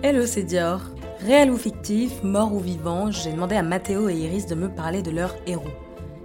Hello, c'est Dior. Réel ou fictif, mort ou vivant, j'ai demandé à Mathéo et Iris de me parler de leurs héros.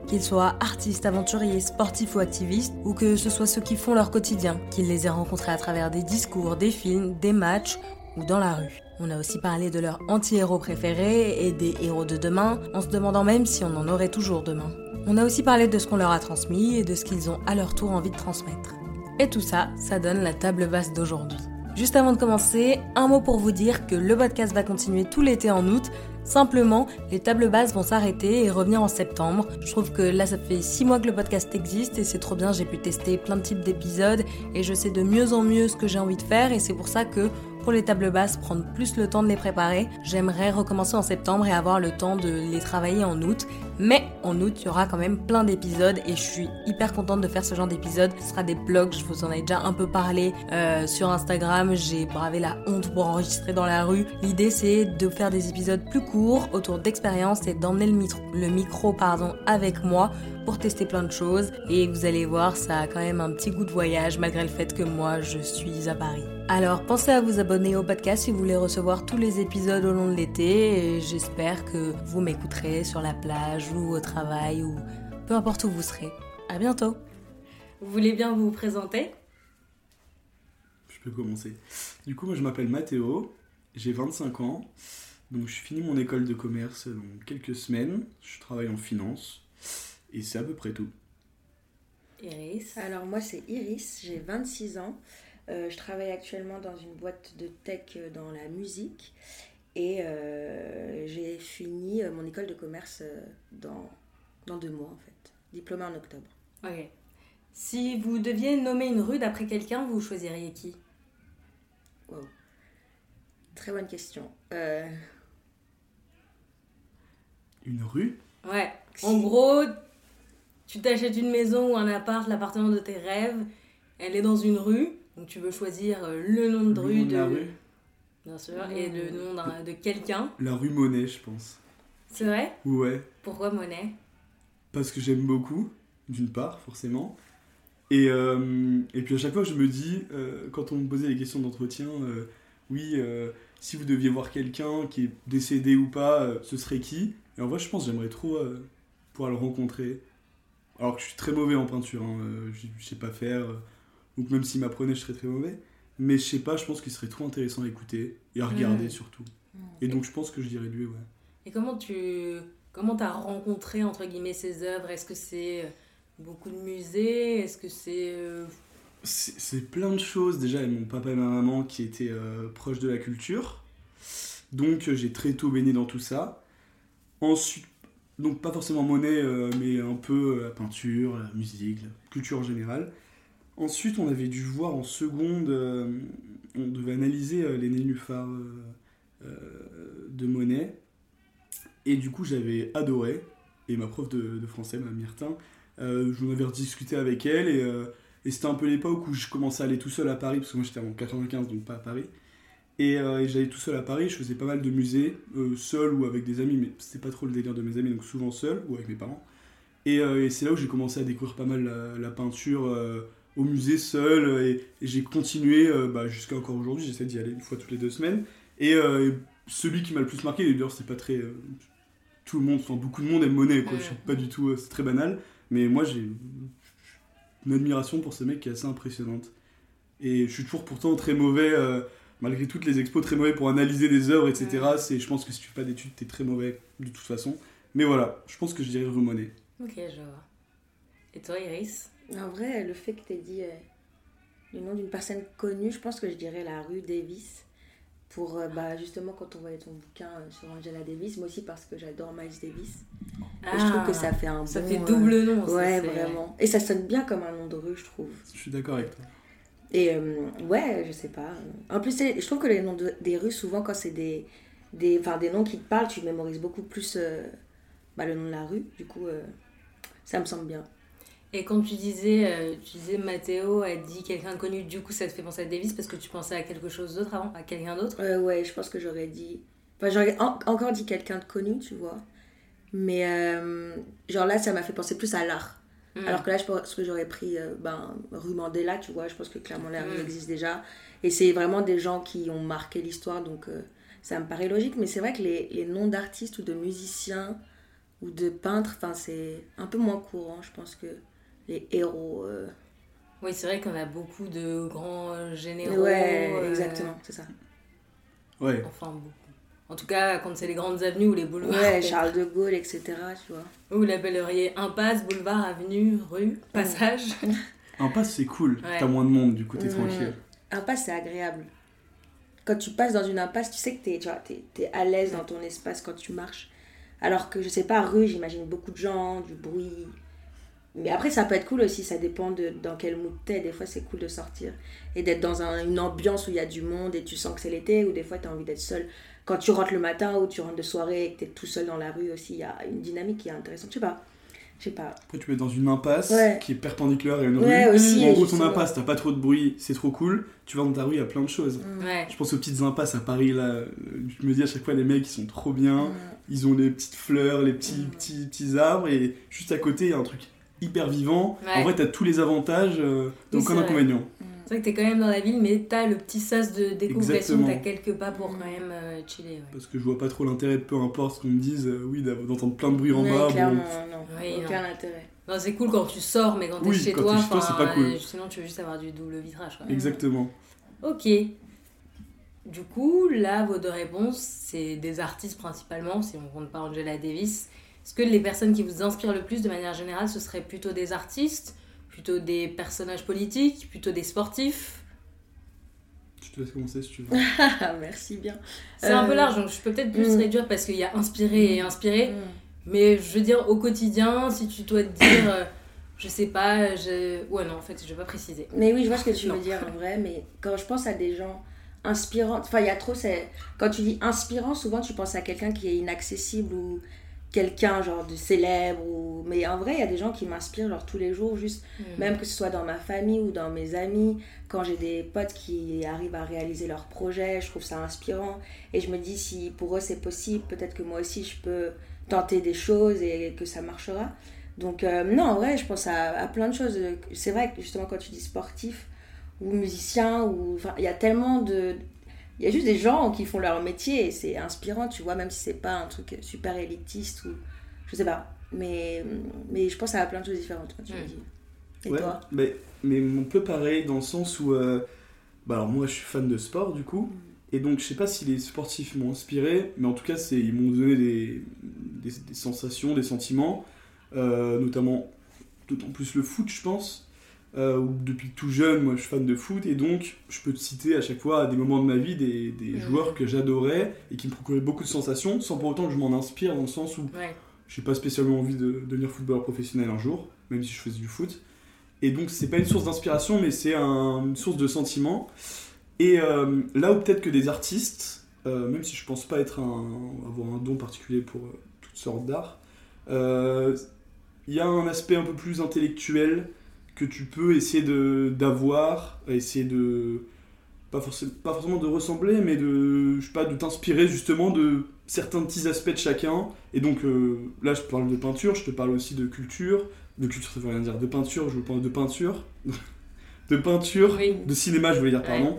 Qu'ils soient artistes, aventuriers, sportifs ou activistes, ou que ce soit ceux qui font leur quotidien, qu'ils les aient rencontrés à travers des discours, des films, des matchs ou dans la rue. On a aussi parlé de leurs anti-héros préférés et des héros de demain, en se demandant même si on en aurait toujours demain. On a aussi parlé de ce qu'on leur a transmis et de ce qu'ils ont à leur tour envie de transmettre. Et tout ça, ça donne la table basse d'aujourd'hui. Juste avant de commencer, un mot pour vous dire que le podcast va continuer tout l'été en août. Simplement, les tables basses vont s'arrêter et revenir en septembre. Je trouve que là, ça fait 6 mois que le podcast existe et c'est trop bien. J'ai pu tester plein de types d'épisodes et je sais de mieux en mieux ce que j'ai envie de faire et c'est pour ça que pour les tables basses, prendre plus le temps de les préparer. J'aimerais recommencer en septembre et avoir le temps de les travailler en août. Mais en août, il y aura quand même plein d'épisodes et je suis hyper contente de faire ce genre d'épisodes. Ce sera des blogs, je vous en ai déjà un peu parlé euh, sur Instagram. J'ai bravé la honte pour enregistrer dans la rue. L'idée, c'est de faire des épisodes plus courts autour d'expériences et d'emmener le, le micro pardon, avec moi pour tester plein de choses. Et vous allez voir, ça a quand même un petit goût de voyage malgré le fait que moi, je suis à Paris. Alors pensez à vous abonner au podcast si vous voulez recevoir tous les épisodes au long de l'été et j'espère que vous m'écouterez sur la plage ou au travail ou peu importe où vous serez. À bientôt. Vous voulez bien vous présenter? Je peux commencer. Du coup, moi je m'appelle Mathéo, j'ai 25 ans, donc je finis mon école de commerce dans quelques semaines, je travaille en finance et c'est à peu près tout. Iris Alors moi c'est Iris, j'ai 26 ans. Euh, je travaille actuellement dans une boîte de tech euh, dans la musique et euh, j'ai fini mon école de commerce dans, dans deux mois en fait, diplômée en octobre. Ok. Si vous deviez nommer une rue d'après quelqu'un, vous choisiriez qui? Wow. Très bonne question. Une rue? Ouais. En gros, tu t'achètes une maison ou un appart, l'appartement de tes rêves, elle est dans une rue, donc tu veux choisir euh, le nom de rue de. La rue. Bien sûr, et le nom de quelqu'un. La rue Monet, je pense. C'est vrai? Ouais. Pourquoi Monet? Parce que j'aime beaucoup, d'une part, forcément. Et, euh, et puis à chaque fois, je me dis, euh, quand on me posait les questions d'entretien, oui, si vous deviez voir quelqu'un qui est décédé ou pas, ce serait qui? Et en vrai, je pense que j'aimerais trop pouvoir le rencontrer. Alors que je suis très mauvais en peinture, hein, je sais pas faire. Donc même s'il m'apprenait, je serais très mauvais. Mais je sais pas, je pense qu'il serait trop intéressant à écouter et à regarder surtout. Et donc je pense que je dirais lui, ouais. Et comment tu comment as rencontré entre guillemets ses œuvres? Est-ce que c'est euh, beaucoup de musées? Est-ce que euh, c'est c'est plein de choses. Déjà, a mon papa et ma maman qui étaient euh, proches de la culture. Donc j'ai très tôt baigné dans tout ça. Ensuite, donc pas forcément monnaie, mais un peu la peinture, la musique, la culture en général. Ensuite, on avait dû voir en seconde, euh, on devait analyser euh, les nénuphars euh, de Monet. Et du coup, j'avais adoré. Et ma prof de, français, ma Myrtin, je m'avais rediscuté avec elle. Et c'était un peu l'époque où je commençais à aller tout seul à Paris, parce que moi j'étais en 95, donc pas à Paris. Et, j'allais tout seul à Paris, je faisais pas mal de musées, seul ou avec des amis, mais c'était pas trop le délire de mes amis, donc souvent seul ou avec mes parents. Et, c'est là où j'ai commencé à découvrir pas mal la, la peinture au musée seul euh, et, j'ai continué euh, bah, jusqu'à encore aujourd'hui. J'essaie d'y aller une fois toutes les deux semaines. Et euh, celui qui m'a le plus marqué, d'ailleurs, c'est pas très. tout le monde, enfin, beaucoup de monde aime Monet, quoi. Je suis pas du tout. c'est très banal. Mais moi, j'ai une admiration pour ce mec qui est assez impressionnante. Et je suis toujours pourtant très mauvais, malgré toutes les expos, très mauvais pour analyser des œuvres, etc. C'est, je pense que si tu fais pas d'études, t'es très mauvais de toute façon. Mais voilà, je pense que je dirais Rue Monet. Ok, je vois. Et toi, Iris? En vrai, le fait que tu aies dit euh, le nom d'une personne connue, je pense que je dirais la rue Davis. Pour euh, bah, justement, quand on voyait ton bouquin euh, sur Angela Davis, moi aussi parce que j'adore Miles Davis. et je trouve que ça fait un ça fait double nom. ouais, vraiment. Et ça sonne bien comme un nom de rue, je trouve. Je suis d'accord avec toi. Et ouais, je sais pas. En plus, je trouve que les noms des rues, souvent, quand c'est des, des, des noms qui te parlent, tu mémorises beaucoup plus bah, le nom de la rue. Du coup, ça me semble bien. Et quand tu disais, euh, tu disais Mathéo a dit quelqu'un de connu, du coup ça te fait penser à Davis parce que tu pensais à quelque chose d'autre avant, à quelqu'un d'autre? Euh, Ouais, je pense que j'aurais dit. Enfin, j'aurais encore dit quelqu'un de connu, tu vois. Mais euh, genre là, ça m'a fait penser plus à l'art. Mm. Alors que là, je pense que j'aurais pris euh, ben, rue Mandela, tu vois, je pense que clairement la rue mm. existe déjà. Et c'est vraiment des gens qui ont marqué l'histoire, donc euh, ça me paraît logique. Mais c'est vrai que les, les noms d'artistes ou de musiciens ou de peintres, c'est un peu moins courant, je pense que les héros. Euh. Oui, c'est vrai qu'on a beaucoup de grands généraux. Ouais, exactement, c'est ça. Ouais. Enfin, beaucoup. En tout cas, quand c'est les grandes avenues ou les boulevards. Ouais, Charles de Gaulle, etc. Tu vois. Ou l'appelleriez impasse, boulevard, avenue, rue, passage. Impasse, c'est cool. T'as moins de monde, du coup, t'es tranquille. Impasse, c'est agréable. Quand tu passes dans une impasse, tu sais que t'es, tu es, à l'aise dans ton espace quand tu marches. Alors que, je sais pas, rue, j'imagine beaucoup de gens, du bruit. Mais après, ça peut être cool aussi, ça dépend de dans quel mood t'es. Des fois, c'est cool de sortir et d'être dans une ambiance où il y a du monde et tu sens que c'est l'été, ou des fois, tu as envie d'être seul quand tu rentres le matin ou tu rentres de soirée et que tu es tout seul dans la rue aussi, il y a une dynamique qui est intéressante. Je sais pas. Je sais pas. Après, tu es dans une impasse qui est perpendiculaire à une rue. Aussi, en gros, ton impasse, t'as pas trop de bruit, c'est trop cool. Tu vas dans ta rue, il y a plein de choses. Mm. Je pense aux petites impasses à Paris, là. Je me dis à chaque fois, les mecs, ils sont trop bien. Mm. Ils ont les petites fleurs, les petits, mm. petits, petits arbres. Et juste à côté, il y a un truc hyper vivant. En vrai, t'as tous les avantages, euh, donc oui, inconvénient. C'est vrai que t'es quand même dans la ville, mais t'as le petit sas de découverte, t'as quelques pas pour quand même euh, chiller. Parce que je vois pas trop l'intérêt, peu importe ce qu'on me dise, euh, oui, d'entendre plein de bruit en bas. Clairement, non, aucun intérêt. Non, c'est cool quand tu sors, mais quand t'es chez toi, chez toi c'est pas cool. sinon tu veux juste avoir du double vitrage. Exactement. Ok. Du coup, là, vos deux réponses, c'est des artistes principalement, si on compte pas Angela Davis. Est-ce que les personnes qui vous inspirent le plus de manière générale, ce seraient plutôt des artistes Plutôt des personnages politiques Plutôt des sportifs Je te laisse commencer si tu veux. Merci bien. C'est un peu euh, large, donc je peux peut-être plus mm. réduire parce qu'il y a inspiré et mm. inspiré. Mm. Mais je veux dire, au quotidien, si tu dois te dire, euh, je sais pas, je... ouais, non, en fait, je vais pas préciser. Mais oui, je vois ce que tu veux dire en vrai, mais quand je pense à des gens inspirants, enfin, il y a trop, c'est. Quand tu dis inspirant, souvent tu penses à quelqu'un qui est inaccessible ou quelqu'un genre de célèbre ou mais en vrai il y a des gens qui m'inspirent genre tous les jours juste mm. même que ce soit dans ma famille ou dans mes amis quand j'ai des potes qui arrivent à réaliser leurs projets je trouve ça inspirant. Et je me dis si pour eux c'est possible peut-être que moi aussi je peux tenter des choses et que ça marchera. Donc euh, non en vrai je pense à, à plein de choses. C'est vrai que justement quand tu dis sportif ou musicien ou il y a tellement de il y a juste des gens qui font leur métier et c'est inspirant, tu vois, même si c'est pas un truc super élitiste ou je sais pas. Mais, mais je pense à plein de choses différentes quand tu me dis. Et toi mais, mais un peu pareil dans le sens où. Euh, bah alors moi je suis fan de sport du coup. Et donc je sais pas si les sportifs m'ont inspiré, mais en tout cas c'est, ils m'ont donné des, des, sensations, des sentiments, euh, notamment d'autant plus le foot je pense. Euh, depuis tout jeune, moi je suis fan de foot et donc je peux te citer à chaque fois à des moments de ma vie des, des joueurs que j'adorais et qui me procuraient beaucoup de sensations sans pour autant que je m'en inspire dans le sens où je j'ai pas spécialement envie de, devenir footballeur professionnel un jour, même si je faisais du foot. Et donc c'est pas une source d'inspiration mais c'est une source de sentiment. Et euh, là où peut-être que des artistes, euh, même si je pense pas être un, avoir un don particulier pour toutes sortes d'art, il y a un aspect un peu plus intellectuel que tu peux essayer d'avoir, essayer de pas forcément, pas forcément de ressembler, mais de je sais pas de t'inspirer justement de certains petits aspects de chacun. Et donc euh, là, je parle de peinture, je te parle aussi de culture, de culture, ça veut rien dire, de peinture, je parle de peinture, de peinture, de cinéma, je voulais dire pardon,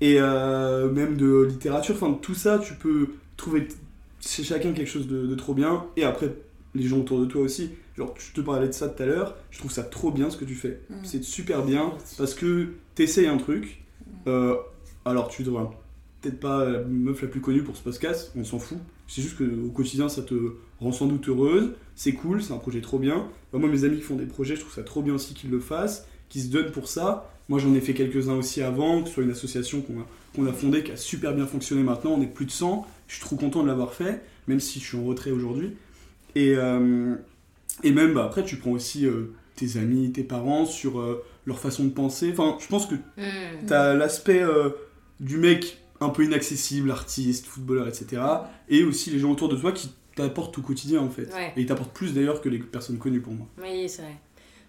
et euh, même de littérature. Enfin, tout ça, tu peux trouver chez chacun quelque chose de, de trop bien. Et après, les gens autour de toi aussi. Genre, je te parlais de ça tout à l'heure, je trouve ça trop bien ce que tu fais. Mm. C'est super bien parce que t'essayes un truc. Mm. Euh, alors, tu devrais peut-être pas la meuf la plus connue pour ce podcast, on s'en fout. C'est juste qu'au quotidien, ça te rend sans doute heureuse. C'est cool, c'est un projet trop bien. Bah, moi, mes amis qui font des projets, je trouve ça trop bien aussi qu'ils le fassent, qu'ils se donnent pour ça. Moi, j'en ai fait quelques-uns aussi avant, que ce soit une association qu'on a, a fondée, qui a super bien fonctionné maintenant. On est plus de 100. Je suis trop content de l'avoir fait, même si je suis en retrait aujourd'hui. Et, euh, et même bah, après, tu prends aussi euh, tes amis, tes parents sur euh, leur façon de penser. Enfin, je pense que hmm. tu as l'aspect du mec un peu inaccessible, artiste, footballeur, etc. Et aussi les gens autour de toi qui t'apportent au quotidien en fait. Et ils t'apportent plus d'ailleurs que les personnes connues pour moi. Oui, c'est vrai.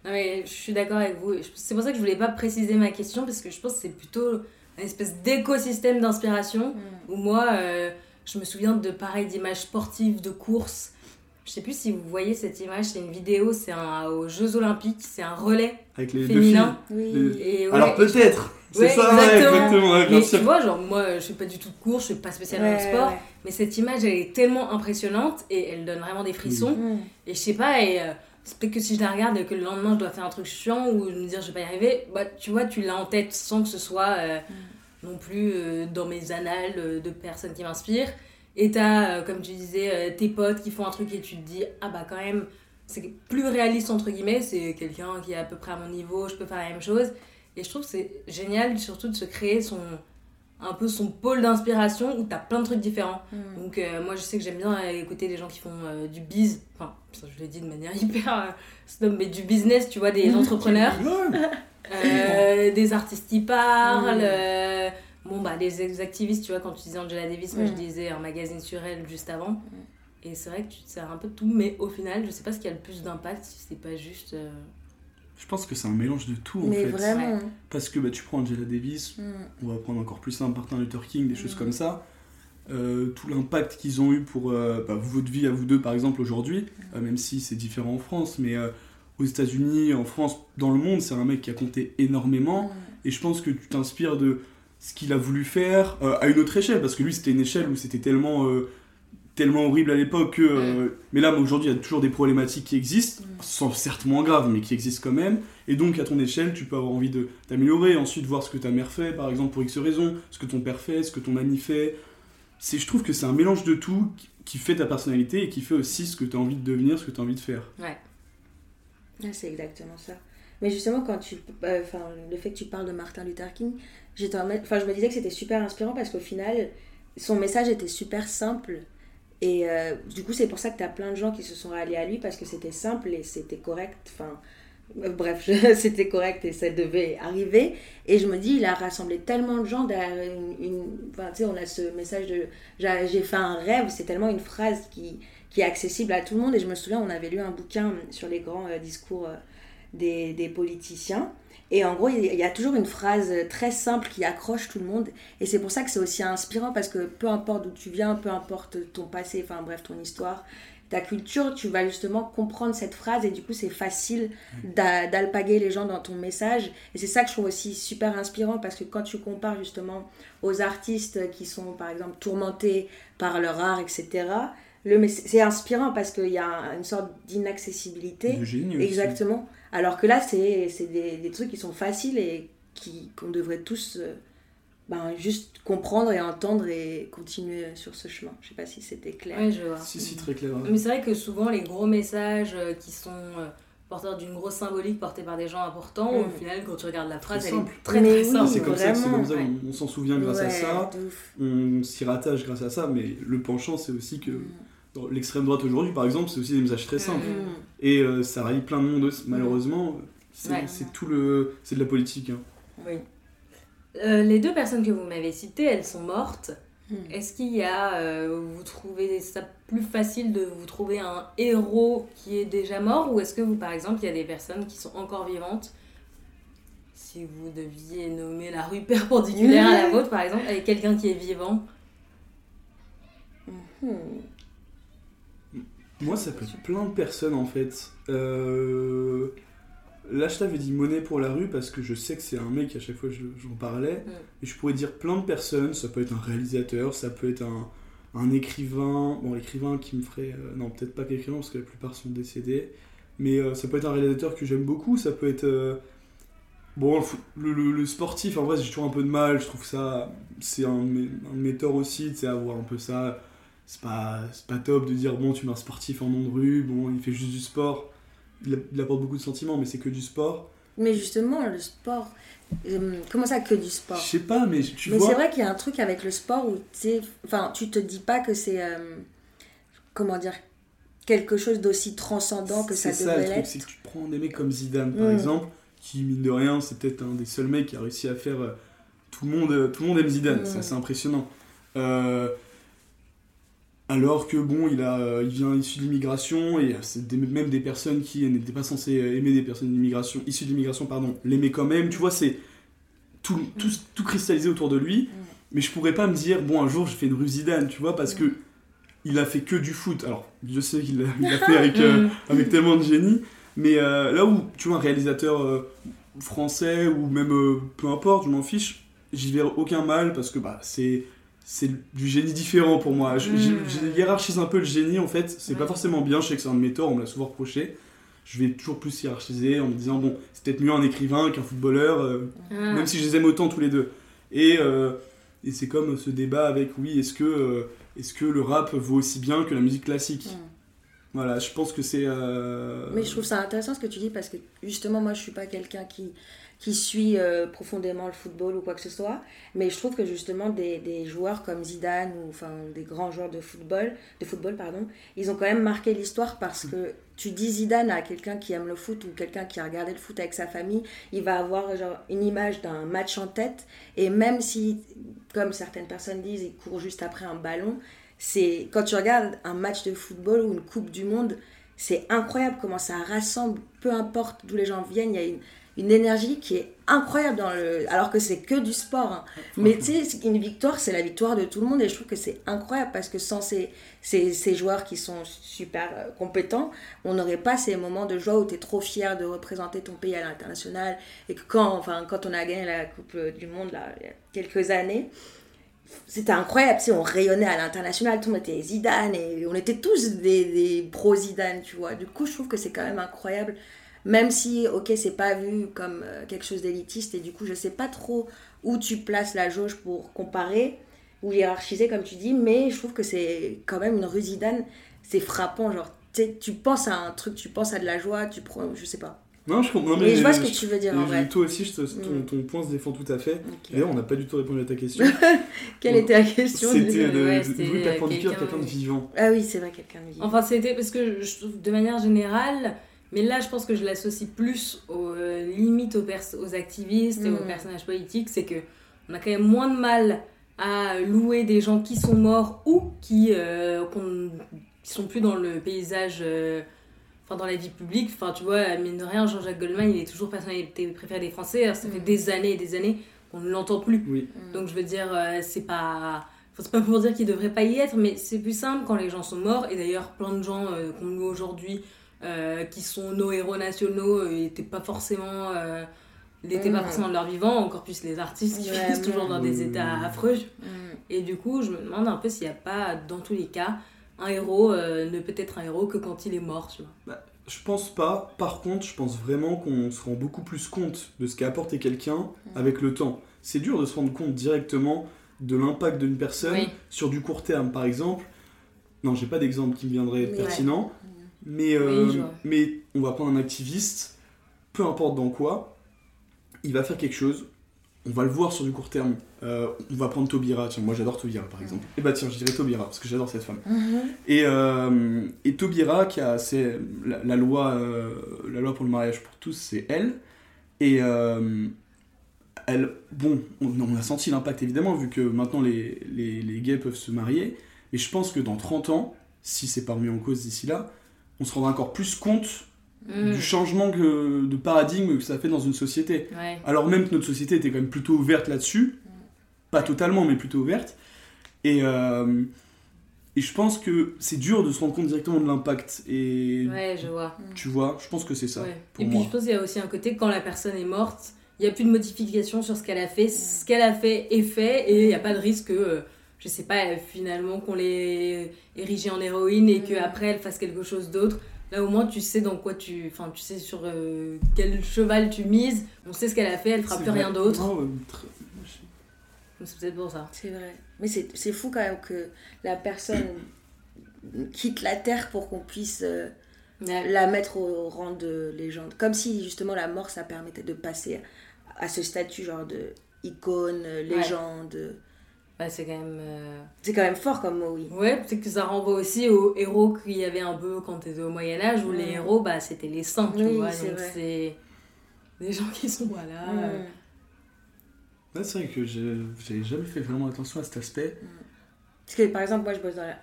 Non mais je suis d'accord avec vous. C'est pour ça que je voulais pas préciser ma question parce que je pense que c'est plutôt une espèce d'écosystème d'inspiration hmm. où moi, je me souviens de pareil d'images sportives, de courses Je sais plus si vous voyez cette image, c'est une vidéo, c'est un, aux Jeux Olympiques, c'est un relais Avec les féminin. deux filles. Alors peut-être c'est ouais, ça, exactement. ouais, exactement, mais tu vois, genre, moi, je fais pas du tout de cours, je fais pas spécialement de Ouais, sport, ouais. mais cette image, elle est tellement impressionnante et elle donne vraiment des frissons. Mm. Et je sais pas, et euh, c'est peut-être que si je la regarde et que le lendemain, je dois faire un truc chiant ou me dire je vais pas y arriver, bah, tu vois, tu l'as en tête sans que ce soit euh, non plus euh, dans mes annales euh, de personnes qui m'inspirent. Et t'as, euh, comme tu disais, euh, tes potes qui font un truc et tu te dis, ah bah quand même, c'est plus réaliste entre guillemets, c'est quelqu'un qui est à peu près à mon niveau, je peux faire la même chose. Et je trouve que c'est génial surtout de se créer son un peu son pôle d'inspiration où t'as plein de trucs différents. Mm. Donc euh, moi je sais que j'aime bien écouter des gens qui font euh, du biz, enfin ça, je l'ai dit de manière hyper euh, snob, mais du business, tu vois, des entrepreneurs, euh, des artistes qui parlent. Bon bah ex- activistes, tu vois, quand tu disais Angela Davis, moi je Mm. disais un magazine sur elle juste avant. Et c'est vrai que tu te sers un peu de tout, mais au final je sais pas ce qui a le plus d'impact, si c'est pas juste... euh, Je pense que c'est un mélange de tout en Mais fait. vraiment. Parce que bah, tu prends Angela Davis, Mm. on va prendre encore plus simple Martin Luther King, des choses Mm. comme ça. Euh, tout l'impact qu'ils ont eu pour euh, bah, votre vie à vous deux par exemple aujourd'hui, euh, même si c'est différent en France, mais euh, aux États-Unis, en France, dans le monde, c'est un mec qui a compté énormément. Mm. Et je pense que tu t'inspires de ce qu'il a voulu faire euh, à une autre échelle, parce que lui c'était une échelle où c'était tellement, euh, tellement horrible à l'époque que. euh, Mais là, aujourd'hui, il y a toujours des problématiques qui existent, sont certes moins graves, mais qui existent quand même. Et donc, à ton échelle, tu peux avoir envie de t'améliorer, ensuite voir ce que ta mère fait, par exemple, pour X raison, ce que ton père fait, ce que ton ami fait. C'est, je trouve que c'est un mélange de tout qui- fait ta personnalité et qui fait aussi ce que tu as envie de devenir, ce que tu as envie de faire. Ouais. C'est exactement ça. Mais justement, quand tu, euh, enfin, le fait que tu parles de Martin Luther King, j'étais enfin, je me disais que c'était super inspirant parce qu'au final, son message était super simple. Et euh, du coup, c'est pour ça que tu as plein de gens qui se sont ralliés à lui parce que c'était simple et c'était correct. Enfin, euh, bref, c'était correct et ça devait arriver. Et je me dis, il a rassemblé tellement de gens derrière une. enfin, tu sais, on a ce message de j'ai fait un rêve, c'est tellement une phrase qui, qui est accessible à tout le monde. Et je me souviens, on avait lu un bouquin sur les grands euh, discours des, des politiciens. Et en gros, il y a toujours une phrase très simple qui accroche tout le monde. Et c'est pour ça que c'est aussi inspirant parce que peu importe d'où tu viens, peu importe ton passé, enfin bref, ton histoire, ta culture, tu vas justement comprendre cette phrase et du coup, c'est facile d'a- d'alpaguer les gens dans ton message. Et c'est ça que je trouve aussi super inspirant parce que quand tu compares justement aux artistes qui sont par exemple tourmentés par leur art, etc., c'est inspirant parce qu'il y a une sorte d'inaccessibilité. Aussi. Alors que là, c'est c'est des, des trucs qui sont faciles et qui- qu'on devrait tous euh, ben, juste comprendre et entendre et continuer sur ce chemin. Je sais pas si c'était clair. Ouais, je vois. Si, si, très clair. Mais c'est vrai que souvent, les gros messages euh, qui sont euh, porteurs d'une grosse symbolique portés par des gens importants, au Mm. final, quand tu regardes la phrase, Très elle simple. est très très oui, simple. c'est comme ça, que- c'est vraiment, comme ça ouais. on s'en souvient grâce à ça. on s'y rattache grâce à ça, mais le penchant, c'est aussi que Mm. L'extrême droite aujourd'hui, par exemple, c'est aussi des messages très simples. Mm. Et euh, ça rallie plein de monde, aussi. malheureusement. C'est Ouais. tout le. C'est de la politique. hein. Oui. Euh, les deux personnes que vous m'avez citées, elles sont mortes. Mm. Est-ce qu'il y a, euh, vous trouvez ça plus facile de vous trouver un héros qui est déjà mort ou est-ce que vous, par exemple, il y a des personnes qui sont encore vivantes? Si vous deviez nommer la rue perpendiculaire à la vôtre, par exemple, avec quelqu'un qui est vivant, Hmm. Moi, ça peut être plein de personnes en fait. Euh, Là, je t'avais dit monnaie pour la rue parce que je sais que c'est un mec, à chaque fois je- j'en parlais. Mm. Et je pourrais dire plein de personnes. Ça peut être un réalisateur, ça peut être un, un écrivain. Bon, l'écrivain qui me ferait. euh, non, peut-être pas qu'écrivain parce que la plupart sont décédés. Mais euh, ça peut être un réalisateur que j'aime beaucoup. Ça peut être. euh, Bon, le, le- sportif, en vrai, j'ai toujours un peu de mal. Je trouve ça. C'est un, un de mes torts aussi, tu sais, avoir un peu ça. C'est pas, c'est pas top de dire, bon, tu mets un sportif en nom de rue, bon, il fait juste du sport. Il, apporte beaucoup de sentiments, mais c'est que du sport. Mais justement, le sport. euh, comment ça que du Je sport sais pas, mais tu Mais vois. c'est vrai qu'il y a un truc avec le sport où tu sais, enfin, tu te dis pas que c'est euh, comment dire quelque chose d'aussi transcendant que ça c'est ça devrait le truc, l'être. c'est que tu prends des mecs comme Zidane par Mm. exemple, qui mine de rien, c'est peut-être un des seuls mecs qui a réussi à faire. euh, tout, le monde, tout le monde aime Zidane, Mm. c'est assez impressionnant. Euh, alors que bon, il, a, euh, il vient issu de l'immigration, et euh, c'est même des personnes qui n'étaient pas censées euh, aimer des personnes d'immigration, issues de l'immigration, pardon, l'aimaient quand même. Tu vois, c'est tout, tout, tout cristallisé autour de lui. Mm. Mais je pourrais pas me dire, bon, un jour je fais une rue Zidane, tu vois, parce que il a fait que du foot. Alors, je sais qu'il l'a fait avec, mm. avec tellement de génie, mais là où tu vois un réalisateur français ou même peu importe, je m'en fiche, j'y verrai aucun mal parce que bah, c'est c'est du génie différent pour moi. Je, hmm. hiérarchise un peu le génie en fait. C'est pas forcément bien. Je sais que c'est un de mes torts, on me l'a souvent reproché. Je vais toujours plus hiérarchiser en me disant bon, c'est peut-être mieux un écrivain qu'un footballeur, euh, ah. même si je les aime autant tous les deux. Et, euh, et c'est comme ce débat avec oui, est-ce que, euh, est-ce que le rap vaut aussi bien que la musique classique? Hmm. Voilà, je pense que c'est. Mais je trouve ça intéressant ce que tu dis parce que justement, moi je suis pas quelqu'un qui qui suit euh, profondément le football ou quoi que ce soit. Mais je trouve que justement des, des, joueurs comme Zidane ou enfin des grands joueurs de football, de football pardon, ils ont quand même marqué l'histoire parce que tu dis Zidane à quelqu'un qui aime le foot ou quelqu'un qui a regardé le foot avec sa famille, il va avoir genre une image d'un match en tête et même si comme certaines personnes disent, il court juste après un ballon, c'est quand tu regardes un match de football ou une coupe du monde, c'est incroyable comment ça rassemble, peu importe d'où les gens viennent, il y a une une énergie qui est incroyable dans le alors que c'est que du sport hein. mais tu sais une victoire c'est la victoire de tout le monde et je trouve que c'est incroyable parce que sans ces, ces, joueurs qui sont super euh, compétents on n'aurait pas ces moments de joie où tu es trop fier de représenter ton pays à l'international et que quand enfin quand on a gagné la coupe du monde là il y a quelques années c'était incroyable, on rayonnait à l'international, tout le monde était Zidane et on était tous des, des pro Zidane, tu vois. Du coup, je trouve que c'est quand même incroyable même si, ok, c'est pas vu comme euh, quelque chose d'élitiste et du coup, je sais pas trop où tu places la jauge pour comparer ou hiérarchiser, comme tu dis, mais je trouve que c'est quand même une rusidane, c'est frappant. Genre, tu penses à un truc, tu penses à de la joie, tu prends, je sais pas. Non, je comprends. Mais, je vois ce que tu veux dire en vrai. Toi aussi, je mm. ton, point se défend tout à fait. D'ailleurs, on n'a pas du tout répondu à ta question. Quelle était la question C'était de, ouais, de, perpendiculaire, quelqu'un de vivant. Ah oui, c'est vrai, quelqu'un de vivant. Enfin, c'était parce que je trouve, de manière générale, mais là, je pense que je l'associe plus aux euh, limites aux, aux activistes et aux mm. personnages politiques. C'est que on a quand même moins de mal à louer des gens qui sont morts ou qui, euh, sont plus dans le paysage, euh, enfin dans la vie publique. Enfin, tu vois, mine de rien, Jean-Jacques Goldman, il est toujours personnalité préférée des Français. Alors, ça fait mm. des années et des années qu'on ne l'entend plus. Oui. Mm. Donc, je veux dire, c'est pas. c'est pas pour dire qu'il devrait pas y être, mais c'est plus simple quand les gens sont morts. Et d'ailleurs, plein de gens qu'on loue aujourd'hui euh, qui sont nos héros nationaux n'étaient pas forcément euh, n'étaient pas mm. forcément de leur vivant encore plus les artistes qui ouais, toujours dans des états affreux. Mm. et du coup je me demande un peu s'il n'y a pas dans tous les cas un héros euh, ne peut être un héros que quand il est mort tu vois. Bah, je pense pas. Par contre je pense vraiment qu'on se rend beaucoup plus compte de ce qu'a apporté quelqu'un mm. avec le temps. C'est dur de se rendre compte directement de l'impact d'une personne sur du court terme. Par exemple non j'ai pas d'exemple qui me viendrait pertinent mais, euh, mais on va prendre un activiste, peu importe dans quoi, il va faire quelque chose, on va le voir sur du court terme. Euh, on va prendre Tobira, tiens, moi j'adore Tobira par exemple. Et eh bah tiens, je dirais Tobira parce que j'adore cette femme. Mhm. et, euh, et Tobira, qui a, c'est la, loi, la loi pour le mariage pour tous, c'est elle. Et elle, bon, on, a senti l'impact évidemment, vu que maintenant les, les, les, gays peuvent se marier. Et je pense que dans 30 ans, si c'est pas remis en cause d'ici là, on se rendra encore plus compte mm. du changement de paradigme que ça fait dans une société. Alors même que notre société était quand même plutôt ouverte là-dessus, mm. pas totalement, mais plutôt ouverte. Et, euh, et je pense que c'est dur de se rendre compte directement de l'impact. Et ouais, je vois. Tu vois, je pense que c'est ça. et puis je pense qu'il y a aussi un côté, quand la personne est morte, il n'y a plus de modification sur ce qu'elle a fait. Ce qu'elle a fait est fait et il n'y a pas de risque que euh, je sais pas, finalement qu'on l'ait érigée en héroïne et qu'après elle fasse quelque chose d'autre. Là, au moins, tu sais dans quoi tu. Enfin, tu sais sur euh, quel cheval tu mises. On sait ce qu'elle a fait, elle fera plus rien d'autre. C'est peut-être pour ça. C'est vrai. Mais c'est fou quand même que la personne quitte la terre pour qu'on puisse euh, la mettre au rang de légende. Comme si justement la mort, ça permettait de passer à ce statut genre de icône, légende. Bah, c'est quand même. Euh, c'est quand même fort comme mot, oui. Ouais, c'est que ça renvoie aussi aux héros qu'il y avait un peu quand tu étais au Moyen-Âge, où les héros, bah, c'était les saints, tu vois. Donc c'est des gens qui sont, voilà. Ouais, c'est vrai que j'ai jamais fait vraiment attention à cet aspect. Parce que par exemple, moi je bosse dans la,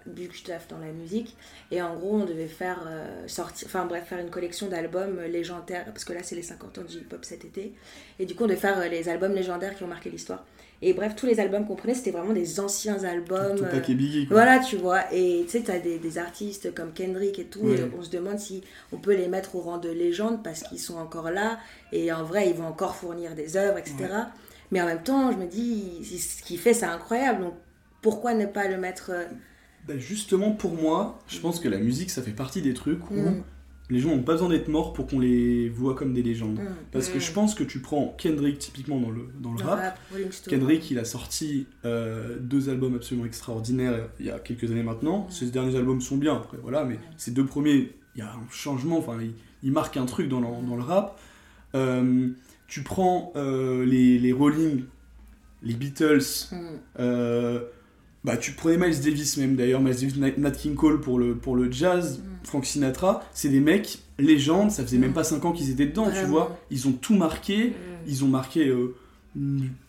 dans la musique, et en gros, on devait faire euh, sortir, enfin bref, faire une collection d'albums légendaires, parce que là c'est les 50 ans du hip-hop cet été, et du coup, on devait faire euh, les albums légendaires qui ont marqué l'histoire. Et bref, tous les albums qu'on prenait, c'était vraiment des anciens albums. Biggie. Voilà, tu vois. Et tu sais, tu as des, des, artistes comme Kendrick et tout. Et on se demande si on peut les mettre au rang de légende parce qu'ils sont encore là. Et en vrai, ils vont encore fournir des œuvres, etc. Mais en même temps, je me dis, ce qu'il fait, c'est incroyable. Donc pourquoi ne pas le mettre. Ben justement, pour moi, je pense que la musique, ça fait partie des trucs où. Mm les gens n'ont pas besoin d'être morts pour qu'on les voit comme des légendes. Mm. Parce que je pense que tu prends Kendrick typiquement dans le, dans le rap. Kendrick, il a sorti euh, deux albums absolument extraordinaires il y a quelques années maintenant. Mm. Ces derniers albums sont bien, après voilà, mais ces deux premiers, il y a un changement, enfin, il, il marque un truc dans le, dans le rap. Euh, tu prends euh, les, les Rolling, les Beatles, bah, tu prenais Miles Davis même d'ailleurs, Miles Davis, Nat King Cole pour le, pour le jazz, mm. Frank Sinatra, c'est des mecs légendes, ça faisait même mm. pas 5 ans qu'ils étaient dedans, tu vois. Ils ont tout marqué, mm. ils ont marqué euh,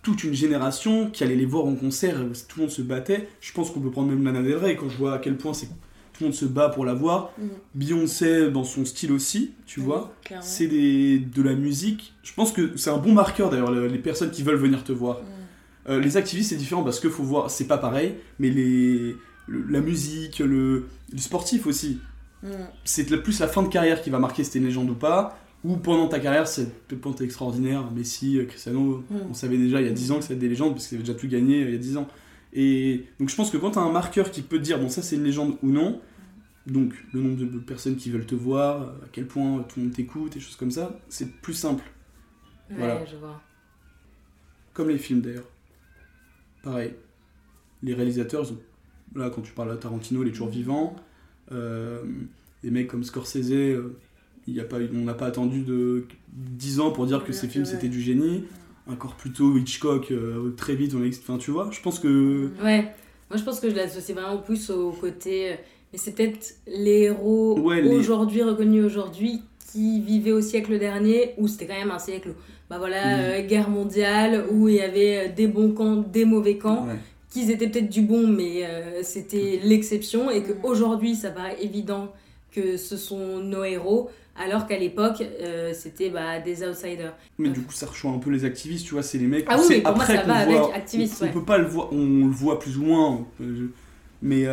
toute une génération qui allait les voir en concert, tout le monde se battait. Je pense qu'on peut prendre même Lana Del Rey quand je vois à quel point c'est tout le monde se bat pour la voir. Beyoncé dans son style aussi, tu vois. C'est de la musique. Je pense que c'est un bon marqueur d'ailleurs, les personnes qui veulent venir te voir. Euh, les activistes, c'est différent parce que faut voir, c'est pas pareil, mais les, la musique, le, sportif aussi. Mm. C'est plus la fin de carrière qui va marquer si t'es une légende ou pas, ou pendant ta carrière, c'est peut t'es extraordinaire. Messi, euh, Cristiano, mm. on savait déjà il y a 10 ans que c'était des légendes parce qu'ils avaient déjà tout gagné euh, il y a 10 ans. Et donc je pense que quand t'as un marqueur qui peut te dire, bon, ça c'est une légende ou non, donc le nombre de personnes qui veulent te voir, à quel point tout le monde t'écoute, et choses comme ça, c'est plus simple. voilà. je vois. Comme les films d'ailleurs pareil. Les réalisateurs, là, quand tu parles à Tarantino, il est toujours vivant. Euh, des mecs comme Scorsese, euh, il a pas, on n'a pas attendu de 10 ans pour dire que ces films c'était du génie. Encore plutôt Hitchcock, euh, très vite, on enfin, tu vois, je pense que. Ouais, moi je pense que je l'associe vraiment plus au côté. Mais c'est peut-être les héros aujourd'hui, reconnus aujourd'hui, qui vivaient au siècle dernier, où c'était quand même un siècle bah voilà, euh, guerre mondiale, où il y avait euh, des bons camps, des mauvais camps, qu'ils étaient peut-être du bon, mais euh, c'était l'exception, et qu'aujourd'hui, ça paraît évident que ce sont nos héros, alors qu'à l'époque, c'était bah, des outsiders. Mais du coup, ça rejoint un peu les activistes, tu vois, c'est les mecs... Ah oui, après moi, ça va avec activistes, on, peut pas le voir, on le voit plus ou moins, mais...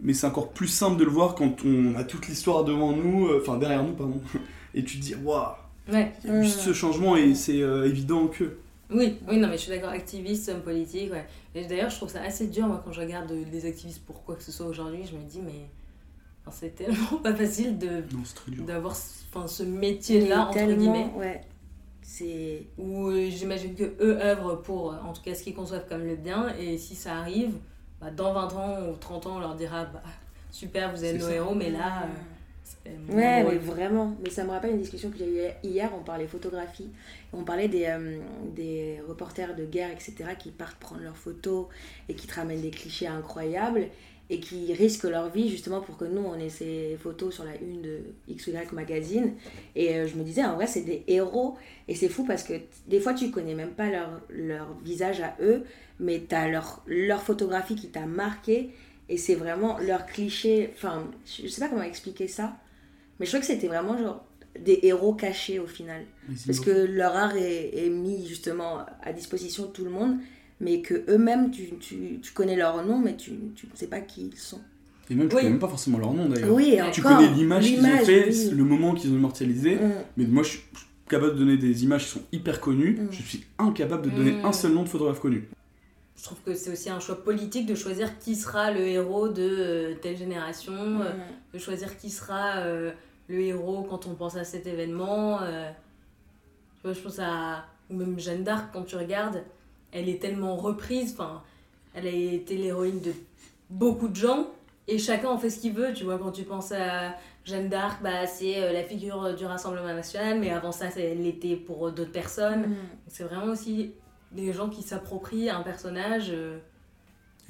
mais c'est encore plus simple de le voir quand on a toute l'histoire devant nous, enfin derrière nous, pardon, et tu te dis, waouh, Ouais. Il y a eu ce changement et c'est euh, évident que. Oui, oui, non, mais je suis d'accord, activiste, homme politique, ouais. Et d'ailleurs, je trouve ça assez dur, moi, quand je regarde des activistes pour quoi que ce soit aujourd'hui, je me dis, mais c'est tellement pas facile de d'avoir enfin, ce métier-là, entre guillemets. Ouais. C'est... Où euh, j'imagine que eux œuvrent pour, en tout cas, ce qu'ils conçoivent comme le bien, et si ça arrive, bah, dans 20 ans ou 30 ans, on leur dira, bah, super, vous êtes nos héros, mais là... Euh, Ouais, mais vraiment. Mais ça me rappelle une discussion que j'ai eue hier, on parlait photographie. On parlait des, euh, des reporters de guerre, etc., qui partent prendre leurs photos et qui te ramènent des clichés incroyables et qui risquent leur vie justement pour que nous, on ait ces photos sur la une de XY Magazine. Et euh, je me disais, en vrai, c'est des héros. Et c'est fou parce que des fois, tu connais même pas leur, leur visage à eux, mais tu as leur, leur photographie qui t'a marqué. Et c'est vraiment leur cliché. Enfin, je sais pas comment expliquer ça. Mais je crois que c'était vraiment genre des héros cachés au final. Parce que leur art est, mis justement à disposition de tout le monde, mais que eux-mêmes, tu, tu, tu, connais leur nom, mais tu ne sais pas qui ils sont. Et même, tu connais même pas forcément leur nom d'ailleurs. Oui, tu connais l'image qu'ils ont fait, le moment qu'ils ont immortalisé, mm. mais moi je suis capable de donner des images qui sont hyper connues, mm. je suis incapable de donner mm. un seul nom de photographe connu. Je trouve que c'est aussi un choix politique de choisir qui sera le héros de euh, telle génération, euh, de choisir qui sera euh, le héros quand on pense à cet événement. Euh, tu vois, je pense à. Ou même Jeanne d'Arc, quand tu regardes, elle est tellement reprise. Enfin, elle a été l'héroïne de beaucoup de gens. Et chacun en fait ce qu'il veut, tu vois, quand tu penses à Jeanne d'Arc, bah, c'est la figure du Rassemblement National, mais avant ça, elle l'était pour d'autres personnes. Mm. C'est vraiment aussi des gens qui s'approprient un personnage. Euh,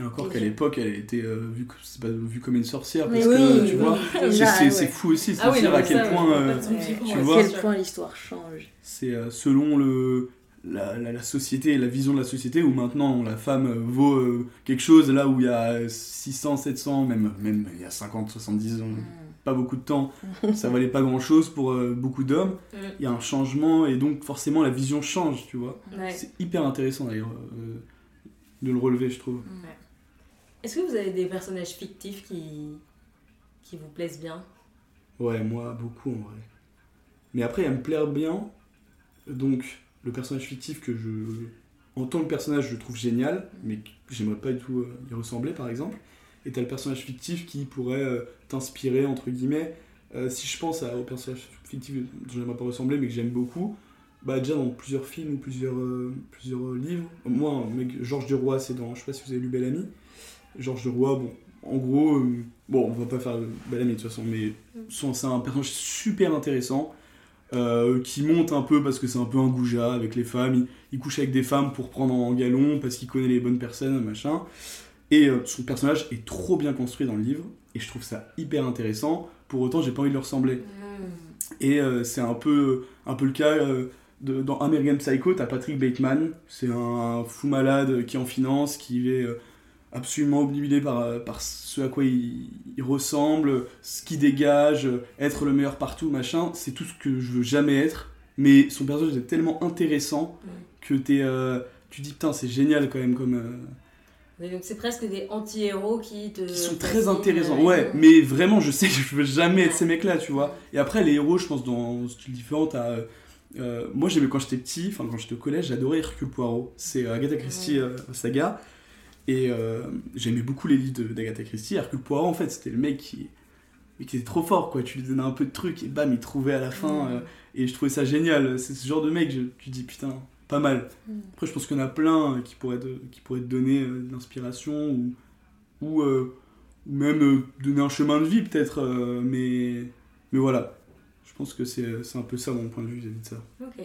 et encore qu'à l'époque, elle était euh, vue, pas, vue comme une sorcière, parce que tu vois, c'est, fou aussi, c'est ah dire à quel point, euh, tu vois, à quel point l'histoire change. C'est euh, selon le, la, la, société, la vision de la société, où maintenant la femme vaut quelque chose, là où il y a 600, 700, même, même il y a 50, 70 ans, mm. Pas beaucoup de temps, ça valait pas grand chose pour beaucoup d'hommes. Mm. Il y a un changement, et donc forcément la vision change, tu vois. C'est hyper intéressant d'ailleurs de le relever, je trouve. Est-ce que vous avez des personnages fictifs qui, qui vous plaisent bien? Ouais, moi, beaucoup en vrai. Mais après, elle me plaire bien. Donc, le personnage fictif que je. En tant que personnage, je trouve génial, mais j'aimerais pas du tout euh, y ressembler, par exemple. Et t'as le personnage fictif qui pourrait euh, t'inspirer, entre guillemets. Euh, si je pense à, au personnage fictif dont j'aimerais pas ressembler, mais que j'aime beaucoup, bah déjà dans plusieurs films ou plusieurs, plusieurs livres. Moi, mec, Georges Duroy, c'est dans. Je sais pas si vous avez lu Belle Amie. Georges Duroy, bon, en gros, bon, on va pas faire Belle Amie de toute façon, mais c'est un personnage super intéressant euh, qui monte un peu parce que c'est un peu un goujat avec les femmes. Il, couche avec des femmes pour prendre en galon parce qu'il connaît les bonnes personnes, machin. Et euh, son personnage est trop bien construit dans le livre et je trouve ça hyper intéressant. Pour autant, j'ai pas envie de le ressembler. Mm. Et euh, c'est un peu, un peu le cas de, dans American Psycho. T'as Patrick Bateman, c'est un, fou malade qui est en finance, qui est absolument obnubilé par, euh, par ce à quoi il, ressemble, ce qu'il dégage, être le meilleur partout, machin. C'est tout ce que je veux jamais être. Mais son personnage est tellement intéressant que es, euh, tu dis putain, c'est génial quand même comme. Euh, donc c'est presque des anti-héros qui te. Qui sont très intéressants, ouais, mais vraiment, je sais que je veux jamais être ces mecs-là, tu vois. Et après, les héros, je pense, dans style différent, t'as. moi, j'aimais quand j'étais petit, enfin quand j'étais au collège, j'adorais Hercule Poirot. C'est Agatha Christie saga. Et euh, j'aimais beaucoup les livres d'Agatha Christie. Hercule Poirot, en fait, c'était le mec qui, qui était trop fort, quoi. Tu lui donnais un peu de trucs et bam, il trouvait à la fin. Euh, et je trouvais ça génial. C'est ce genre de mec, je, tu dis putain, pas mal. Mm. Après, je pense qu'il y en a plein qui pourraient te, qui pourraient te donner euh, de l'inspiration ou, ou, même donner un chemin de vie, peut-être. mais, mais voilà. Je pense que c'est un peu ça mon point de vue vis-à-vis de ça. Ok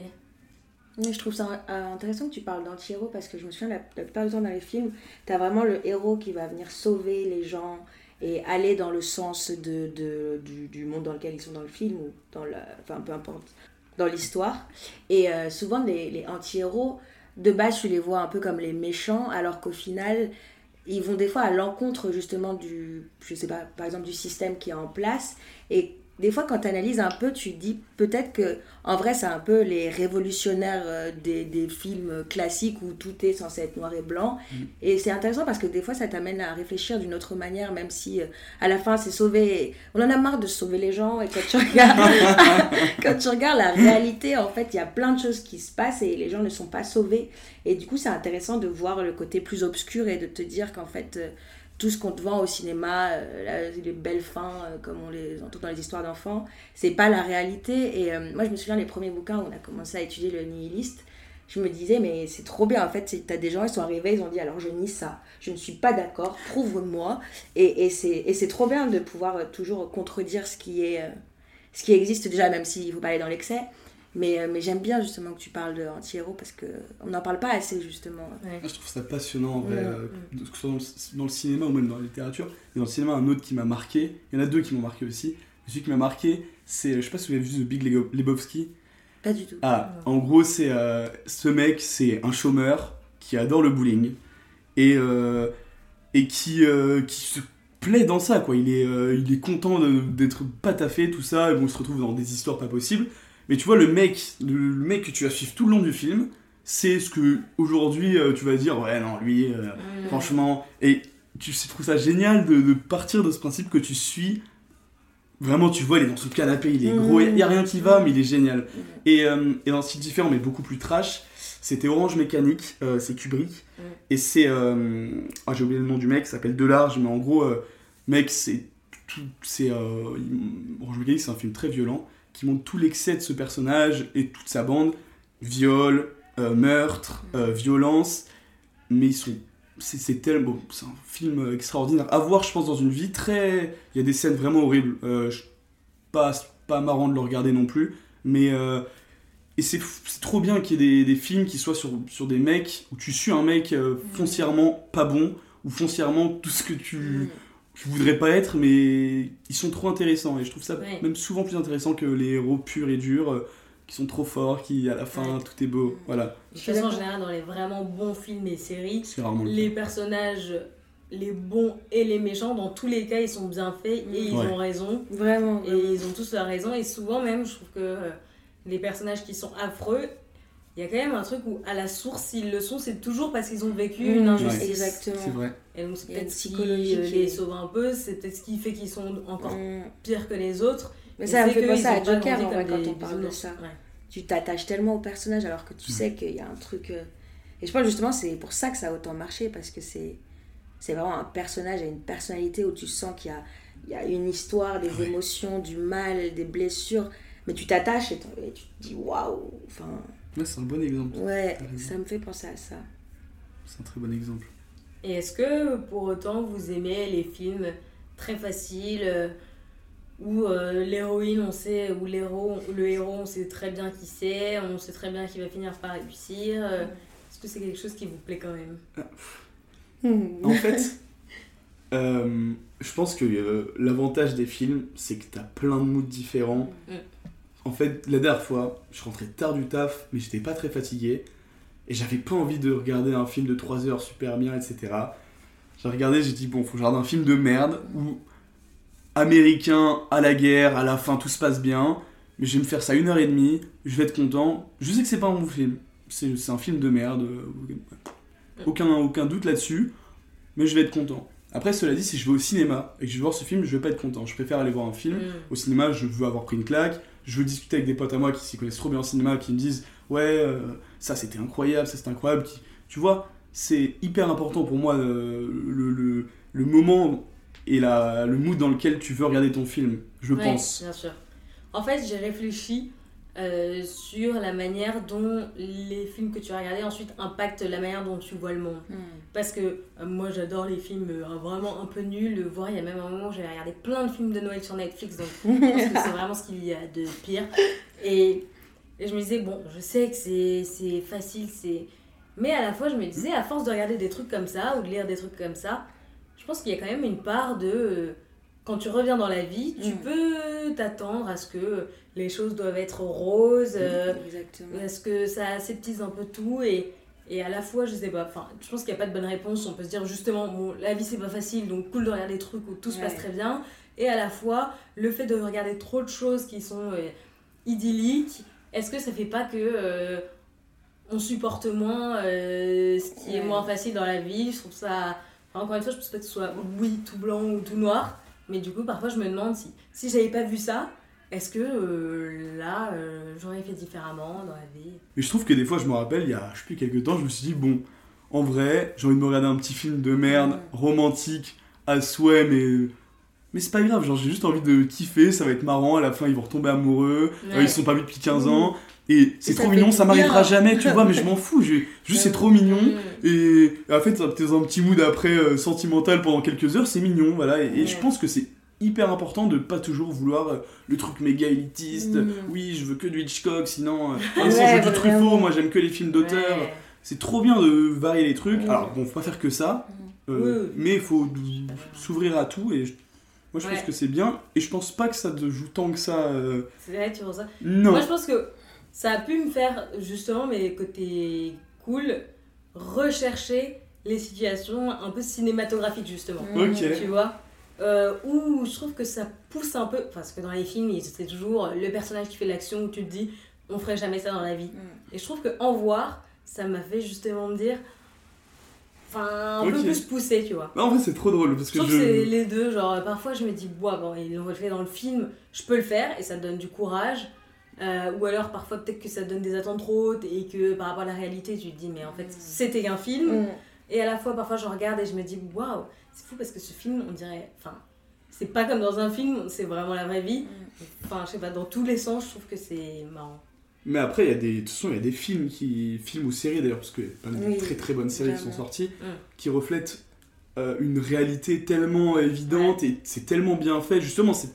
je trouve ça euh, intéressant que tu parles d'anti-héros parce que je me souviens, la, la, plupart du temps dans les films, tu as vraiment le héros qui va venir sauver les gens et aller dans le sens de, de du, monde dans lequel ils sont dans le film ou dans la, enfin peu importe, dans l'histoire. Et euh, souvent, les, anti-héros, de base, tu les vois un peu comme les méchants alors qu'au final, ils vont des fois à l'encontre justement du, je sais pas, par exemple du système qui est en place et des fois, quand tu analyses un peu, tu dis peut-être que, en vrai, c'est un peu les révolutionnaires euh, des, des, films classiques où tout est censé être noir et blanc. Mm. Et c'est intéressant parce que des fois, ça t'amène à réfléchir d'une autre manière, même si euh, à la fin, c'est sauvé. On en a marre de sauver les gens. Et quand tu regardes, quand tu regardes la réalité, en fait, il y a plein de choses qui se passent et les gens ne sont pas sauvés. Et du coup, c'est intéressant de voir le côté plus obscur et de te dire qu'en fait. Euh, tout ce qu'on te vend au cinéma, euh, les belles fins, euh, comme on les entend dans les histoires d'enfants, c'est pas la réalité. Et euh, moi, je me souviens les premiers bouquins où on a commencé à étudier le nihiliste. Je me disais, mais c'est trop bien. En fait, t'as des gens, ils sont arrivés, ils ont dit, alors je nie ça, je ne suis pas d'accord, prouve-moi. Et, et c'est trop bien de pouvoir toujours contredire ce qui, est, ce qui existe déjà, même s'il ne faut pas aller dans l'excès. Mais, euh, mais j'aime bien justement que tu parles d'anti-héros parce qu'on n'en parle pas assez justement. Je trouve ça passionnant en vrai, euh, que ce soit dans le, cinéma ou même dans la littérature. Et dans le cinéma, un autre qui m'a marqué, il y en a deux qui m'ont marqué aussi. Celui qui m'a marqué, c'est, je sais pas si vous avez vu The Big Lebowski. Pas du tout. Ah, en gros, c'est euh, ce mec, c'est un chômeur qui adore le bowling et, et qui, qui se plaît dans ça, quoi. Il est, il est content d'être pas taffé, tout ça, et bon, on se retrouve dans des histoires pas possibles. Mais tu vois, le mec, le mec que tu vas suivre tout le long du film, c'est ce que aujourd'hui euh, tu vas dire, ouais, non, lui, euh, franchement. Et tu trouves ça génial de, partir de ce principe que tu suis. Vraiment, tu vois, il est dans ce canapé, il est gros, il n'y a rien qui va, mais il est génial. Et, euh, et dans un style différent, mais beaucoup plus trash, c'était Orange Mécanique, c'est Kubrick. Et c'est. Ah, j'ai oublié le nom du mec, il s'appelle Delarge, mais en gros, mec, c'est. C'est. Orange Mécanique, c'est un film très violent qui montre tout l'excès de ce personnage et toute sa bande. Viol, euh, meurtre, euh, violence. Mais ils sont. C'est tellement. c'est un film extraordinaire. À voir, je pense, dans une vie très. Il y a des scènes vraiment horribles. Euh, pas, pas marrant de le regarder non plus. Mais. et c'est trop bien qu'il y ait des, des, films qui soient sur, sur des mecs où tu suis un mec foncièrement pas bon ou foncièrement tout ce que tu. Je voudrais pas être, mais ils sont trop intéressants. Et je trouve ça même souvent plus intéressant que les héros purs et durs euh, qui sont trop forts, qui à la fin tout est beau. Voilà. De toute façon, en général, dans les vraiment bons films et séries, les personnages, les bons et les méchants, dans tous les cas, ils sont bien faits et ils ont raison. Vraiment. Et ils ont tous leur raison. Et souvent, même, je trouve que euh, les personnages qui sont affreux, il y a quand même un truc où à la source s'ils le sont c'est toujours parce qu'ils ont vécu une Mmh, injustice Exactement. C'est vrai. et donc c'est peut-être une ce qui les sauve un peu c'est peut-être ce qui fait qu'ils sont encore Mm. pires que les autres Mais Et ça me fait penser à Joker en vrai quand des on parle de ça. Ouais. Tu t'attaches tellement au personnage alors que tu sais qu'il y a un truc. euh, Et je pense justement c'est pour ça que ça a autant marché parce que c'est c'est vraiment un personnage, une personnalité où tu sens qu'il y a, il y a une histoire, des Ouais. émotions, du mal, des blessures. Mais tu t'attaches et, t- et tu te dis waouh. Enfin, Ouais, c'est un bon exemple. ouais, ça me fait penser à ça. C'est un très bon exemple. Et est-ce que pour autant vous aimez les films très faciles euh, où euh, l'héroïne on sait ou l'héros le héros on sait très bien qui c'est, on sait très bien qu'il va finir par réussir. euh, Est-ce que c'est quelque chose qui vous plaît quand même? En fait, euh, je pense que euh, l'avantage des films, c'est que t'as plein de moods différents. Mm. En fait, la dernière fois, je rentrais tard du taf, mais j'étais pas très fatigué. Et j'avais pas envie de regarder un film de 3 heures super bien, etc. J'ai regardé, j'ai dit, bon, faut que je regarde un film de merde où américain à la guerre, à la fin tout se passe bien, mais je vais me faire ça une heure et demie, je vais être content. Je sais que c'est pas un bon film, c'est c'est un film de merde, euh, aucun, aucun doute là-dessus, mais je vais être content. Après, cela dit, si je vais au cinéma et que je vais voir ce film, je vais pas être content. Je préfère aller voir un film. Mm. Au cinéma, je veux avoir pris une claque, je veux discuter avec des potes à moi qui s'y connaissent trop bien en cinéma, qui me disent Ouais, euh, ça c'était incroyable, ça c'était incroyable. Qui... Tu vois, c'est hyper important pour moi euh, le, le, le moment et la, le mood dans lequel tu veux regarder ton film, je Ouais, pense. Bien sûr. En fait, j'ai réfléchi euh, sur la manière dont les films que tu as regardés ensuite impactent la manière dont tu vois le monde. Parce que euh, moi j'adore les films euh, vraiment un peu nuls, voire il y a même un moment où j'avais regardé plein de films de Noël sur Netflix, donc je pense que c'est vraiment ce qu'il y a de pire. Et, et je me disais, bon, je sais que c'est c'est facile, c'est. Mais à la fois, je me disais, à force de regarder des trucs comme ça, ou de lire des trucs comme ça, je pense qu'il y a quand même une part de. Euh, Quand tu reviens dans la vie, tu Mm. peux t'attendre à ce que les choses doivent être roses, euh, Exactement. est-ce que ça aseptise un peu tout et, et à la fois, je sais pas, enfin, je pense qu'il n'y a pas de bonne réponse. On peut se dire justement, bon, la vie c'est pas facile, donc cool de regarder des trucs où tout se passe très bien. Et à la fois, le fait de regarder trop de choses qui sont euh, idylliques, est-ce que ça fait pas que euh, on supporte moins euh, ce qui est moins facile dans la vie? Je trouve ça. enfin, encore une fois, je pense pas que ce soit oui tout blanc ou tout noir, mais du coup, parfois, je me demande si, si j'avais pas vu ça. Est-ce que euh, là, euh, j'aurais fait différemment dans la vie? Et je trouve que des fois, je me rappelle, il y a je sais plus quelques temps, je me suis dit Bon, en vrai, j'ai envie de me regarder un petit film de merde, romantique, à souhait, mais. Mais c'est pas grave, genre j'ai juste envie de kiffer, ça va être marrant, à la fin ils vont retomber amoureux, euh, Ouais. ils se sont pas vus depuis 15 Mm. ans, et c'est trop mignon, ça m'arrivera jamais, tu vois, mais je m'en fous, je- juste c'est trop mignon, et en fait t'es dans un petit mood après euh, sentimental pendant quelques heures, c'est mignon, voilà, et, et je pense que c'est hyper important de pas toujours vouloir euh, le truc méga élitiste, Mm. oui je veux que du Hitchcock, sinon, euh, ah, Ouais, je veux du. Truffaut, moi j'aime que les films d'auteur, c'est trop bien de varier les trucs, alors bon faut pas faire que ça, euh, oui. mais il faut s'ouvrir à tout, et moi je Ouais. pense que c'est bien, et je pense pas que ça te joue tant que ça... euh, C'est vrai, tu vois ça Non. Moi, je pense que ça a pu me faire, justement, mais côté cool, rechercher les situations un peu cinématographiques, justement. Ok. Tu vois euh, Où je trouve que ça pousse un peu. Parce que dans les films, c'est toujours le personnage qui fait l'action où tu te dis, on ferait jamais ça dans la vie. Mm. Et je trouve que en voir, ça m'a fait justement me dire. Enfin, un peu Ok. plus poussé, tu vois. Non, en vrai, c'est trop drôle parce Je que trouve je. que c'est les deux, genre parfois je me dis, bois, bon, ils l'ont fait dans le film, je peux le faire et ça donne du courage. Euh, ou alors parfois peut-être que ça donne des attentes trop hautes et que par rapport à la réalité tu te dis, mais en fait c'était qu'un film. Mm. Et à la fois parfois je regarde et je me dis, waouh, c'est fou parce que ce film on dirait, enfin, c'est pas comme dans un film, c'est vraiment la vraie vie. Enfin, je sais pas, dans tous les sens, je trouve que c'est marrant. Mais après, il y a des. De toute façon, il y a des films qui. Films ou séries d'ailleurs, parce qu'il y a plein de Oui, très très bonnes séries qui sont sorties, Mm. qui reflètent euh, une réalité tellement évidente et c'est tellement bien fait. Justement, c'est.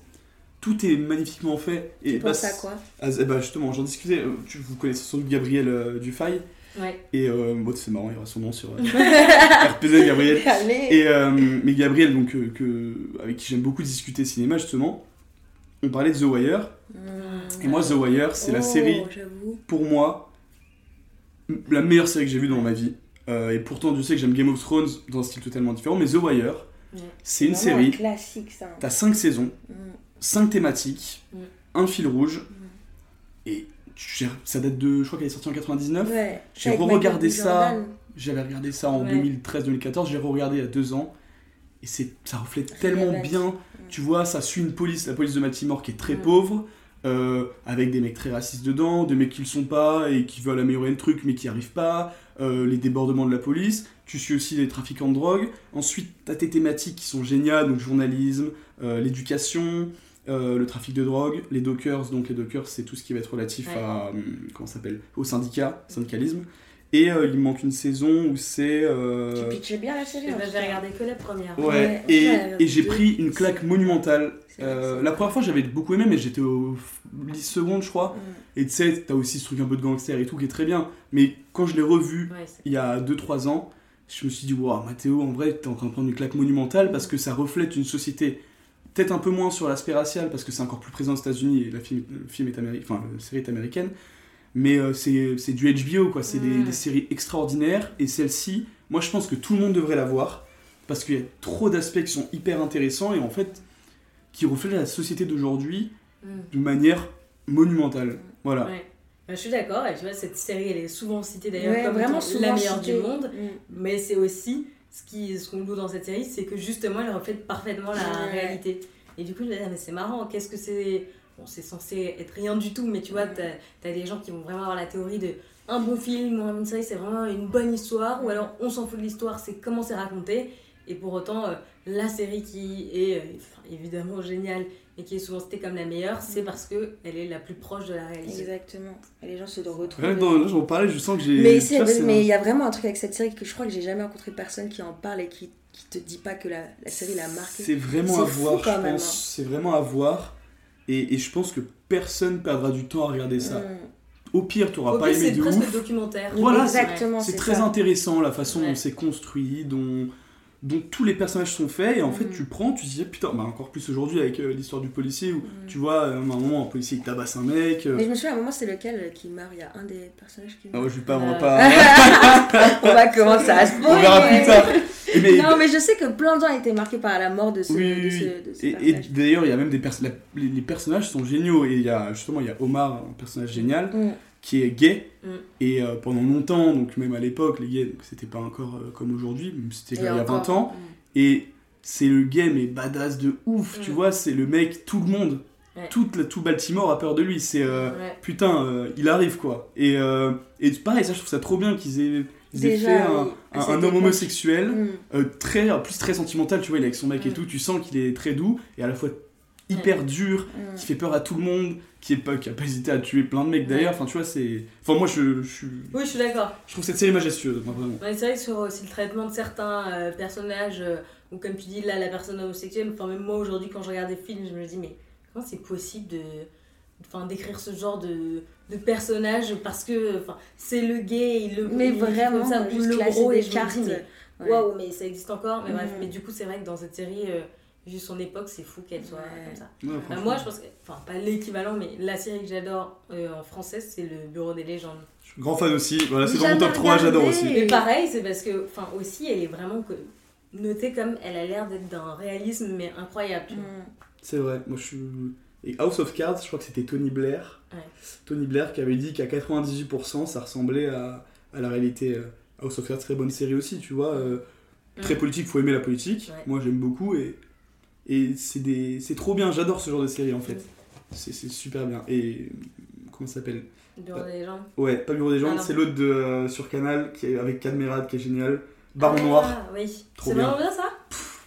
Tout est magnifiquement fait. Et Tu bah, penses à quoi? ah, bah, justement, j'en discutais. euh, tu, vous connaissez sans doute Gabriel euh, Dufay. Ouais. Et euh, bon, c'est marrant, il y aura son nom sur euh, RPZ Gabriel. Allez Et euh, mais Gabriel, donc, euh, que, avec qui j'aime beaucoup discuter cinéma, justement, on parlait de The Wire. Mm. Et moi, The Wire, c'est la Oh, série, pour moi, la meilleure série que j'ai vue dans ma vie. Euh, et pourtant, je sais que j'aime Game of Thrones dans un style totalement différent, mais The Wire, Ouais. c'est une série, un classique ça. t'as 5 saisons, Mm. 5 thématiques, Mm. un fil rouge, et ça date de. Je crois qu'elle est sortie en 99. j'ai re-regardé ça. J'avais regardé ça en 2013-2014. J'ai re-regardé il y a deux ans. Et ça reflète tellement bien. Tu vois, ça suit une police, la police de Baltimore qui est très pauvre. Euh, avec des mecs très racistes dedans, des mecs qui le sont pas et qui veulent améliorer le truc mais qui n'y arrivent pas, euh, les débordements de la police, tu suis aussi les trafiquants de drogue. Ensuite, tu as tes thématiques qui sont géniales, donc journalisme, euh, l'éducation, le trafic de drogue, les dockers, donc les dockers c'est tout ce qui va être relatif à, comment s'appelle, au syndicat, syndicalisme. Et il manque une saison où c'est. Tu pitches bien la série. J'ai regardé que la première. Ouais, et, et j'ai pris une claque monumentale euh, la première fois, j'avais beaucoup aimé, mais j'étais au seconde, je crois. Mm. Et tu sais, t'as aussi ce truc un peu de gangster et tout qui est très bien. Mais quand je l'ai revu il y a 2-3 ans, je me suis dit, waouh, Mathéo, en vrai, t'es en train de prendre une claque monumentale parce que ça reflète une société. Peut-être un peu moins sur l'aspect racial parce que c'est encore plus présent aux États-Unis et la film, le film est américain, enfin, la série est américaine. Mais euh, c'est du HBO, quoi. C'est des, des, séries extraordinaires. Et celle-ci, moi, je pense que tout le monde devrait la voir parce qu'il y a trop d'aspects qui sont hyper intéressants et en fait qui reflète la société d'aujourd'hui mm. de manière monumentale. Voilà. Bah, je suis d'accord, et tu vois, cette série, elle est souvent citée d'ailleurs comme vraiment la meilleure du monde, mm. mais c'est aussi ce qu'on ce qu'on loue dans cette série, c'est que justement, elle reflète parfaitement la réalité. Et du coup, je me disais, mais c'est marrant, qu'est-ce que c'est. Bon, c'est censé être rien du tout, mais tu vois, t'as as des gens qui vont vraiment avoir la théorie de un bon film ou une série, c'est vraiment une bonne histoire, ou alors on s'en fout de l'histoire, c'est comment c'est raconté. Et pour autant, euh, la série qui est euh, évidemment géniale et qui est souvent citée comme la meilleure, c'est mm. parce que elle est la plus proche de la réalité. Exactement. Et les gens se retrouvent. Ouais, là, j'en parlais, je sens que j'ai. Mais il y a vraiment un truc avec cette série que je crois que j'ai jamais rencontré personne qui en parle et qui, qui te dit pas que la, la série l'a marqué. C'est vraiment à voir, je pense. Hein. C'est vraiment à voir. Et, et, je pense que personne perdra du temps à regarder ça. Mm. Au pire, tu n'auras pas aimé de ouf. C'est presque documentaire. Voilà, Exactement. C'est très intéressant la façon dont c'est construit, dont dont tous les personnages sont faits et en fait mm. tu prends tu te dis putain bah encore plus aujourd'hui avec euh, l'histoire du policier où mm. tu vois à un moment un policier il tabasse un mec euh. mais je me souviens à un moment c'est lequel euh, qui meurt? Il y a un des personnages qui meurt? Ah, je vais pas on va pas on va commencer à se on verra plus tard. Non mais je sais que plein de gens été marqués par la mort de ce, oui, de ce, et, d'ailleurs il y a même des personnages les, personnages sont géniaux et il y a justement il y a Omar un personnage génial. Mm qui est gay. Mm. Et euh, pendant longtemps, donc même à l'époque, les gays, c'était pas encore euh, comme aujourd'hui, c'était il y a 20 ans. Mm. Et c'est le gay, mais badass de ouf, tu mm. vois, c'est le mec, tout le monde, tout, tout Baltimore a peur de lui. C'est euh, putain, il arrive quoi. Et, et pareil, ça, je trouve ça trop bien qu'ils aient. fait un, un, homme homosexuel, très, en plus très sentimental, tu vois, il est avec son mec et tout, tu sens qu'il est très doux et à la fois hyper dur, qui fait peur à tout le monde, qui est pas qui a pas hésité à tuer plein de mecs. D'ailleurs enfin tu vois c'est enfin moi je, je suis oui je suis d'accord. Je trouve cette série majestueuse vraiment. C'est vrai que sur aussi le traitement de certains euh, personnages euh, ou comme tu dis là la personne homosexuelle enfin même moi aujourd'hui quand je regarde des films je me dis mais comment c'est possible de enfin d'écrire ce genre de, de personnage parce que enfin c'est le gay il le mais vraiment comme ça, juste le gros et cartes. waouh mais ça existe encore mais bref. Mm. mais du coup c'est vrai que dans cette série euh, vu son époque, c'est fou qu'elle soit comme ça. Euh, moi, je pense que, enfin, pas l'équivalent, mais la série que j'adore euh, en français, c'est le Bureau des légendes. Je suis grand fan aussi, voilà, c'est dans mon top 3, j'adore aussi. Et pareil, c'est parce que, enfin, aussi, elle est vraiment que, notée comme elle a l'air d'être d'un réalisme, mais incroyable. Mm. C'est vrai, moi je suis. Et House of Cards, je crois que c'était Tony Blair. Tony Blair qui avait dit qu'à 98%, ça ressemblait à, à la réalité. Euh, House of Cards, très bonne série aussi, tu vois. très mm. politique, faut aimer la politique. Moi j'aime beaucoup et et c'est trop bien, j'adore ce genre de série en fait. C'est super bien. Et comment ça s'appelle? Bureau des gens Ouais, pas Bureau des gens, c'est l'autre de euh, sur Canal qui est avec Cadmerade qui est génial. Baron ah, Noir. oui. C'est vraiment bien ça?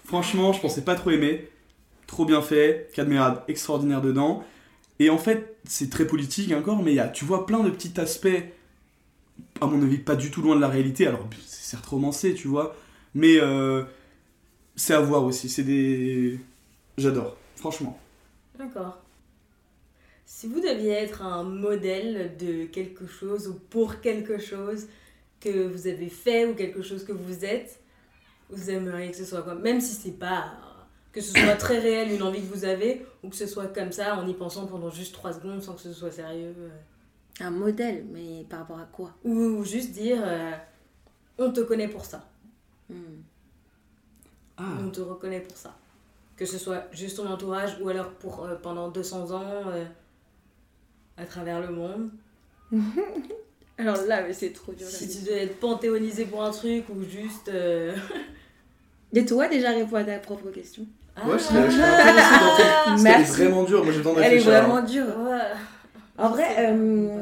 Franchement, je pensais pas trop aimer. Trop bien fait. Cadmerade extraordinaire dedans. Et en fait, c'est très politique encore, mais y a, tu vois plein de petits aspects, à mon avis, pas du tout loin de la réalité. Alors, c'est certes romancé, tu vois. Mais euh, c'est à voir aussi. C'est des. J'adore, franchement. D'accord. Si vous deviez être un modèle de quelque chose ou pour quelque chose que vous avez fait ou quelque chose que vous êtes, vous aimeriez que ce soit quoi Même si c'est pas. que ce soit très réel, une envie que vous avez, ou que ce soit comme ça en y pensant pendant juste 3 secondes sans que ce soit sérieux. Euh. Un modèle, mais par rapport à quoi? Ou juste dire euh, on te connaît pour ça. Hmm. Ah. On te reconnaît pour ça. Que ce soit juste ton entourage ou alors pour euh, pendant 200 ans euh, à travers le monde. Alors là, mais c'est trop dur. Si tu devais être panthéonisé pour un truc ou juste. Euh... Et toi, déjà réponds à ta propre question. Ah. Ouais, je suis intéressée dans Elle est vraiment dure, moi j'ai besoin Elle est vraiment dure. En vrai, euh,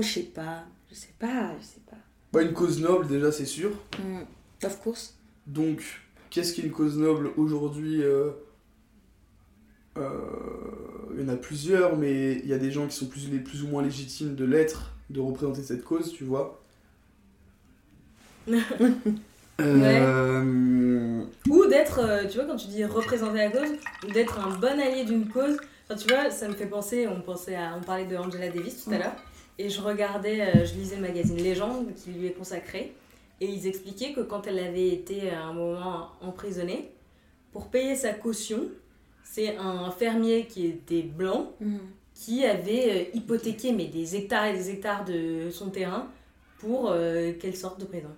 je sais pas. Je sais pas, je sais pas. Bah, une cause noble, déjà, c'est sûr. Mm. Of course. Donc, qu'est-ce qu'une cause noble aujourd'hui euh, euh, Il y en a plusieurs, mais il y a des gens qui sont plus, ou moins légitimes de l'être, de représenter cette cause, tu vois. Euh, ou d'être, tu vois, quand tu dis représenter la cause, ou d'être un bon allié d'une cause. Enfin, tu vois, ça me fait penser, on, pensait à, on parlait de Angela Davis tout à l'heure, et je regardais, je lisais le magazine Légende qui lui est consacré. Et ils expliquaient que quand elle avait été à un moment emprisonnée, pour payer sa caution, c'est un fermier qui était blanc mhm. qui avait euh, hypothéqué mais des hectares et des hectares de son terrain pour euh, qu'elle sorte de prison.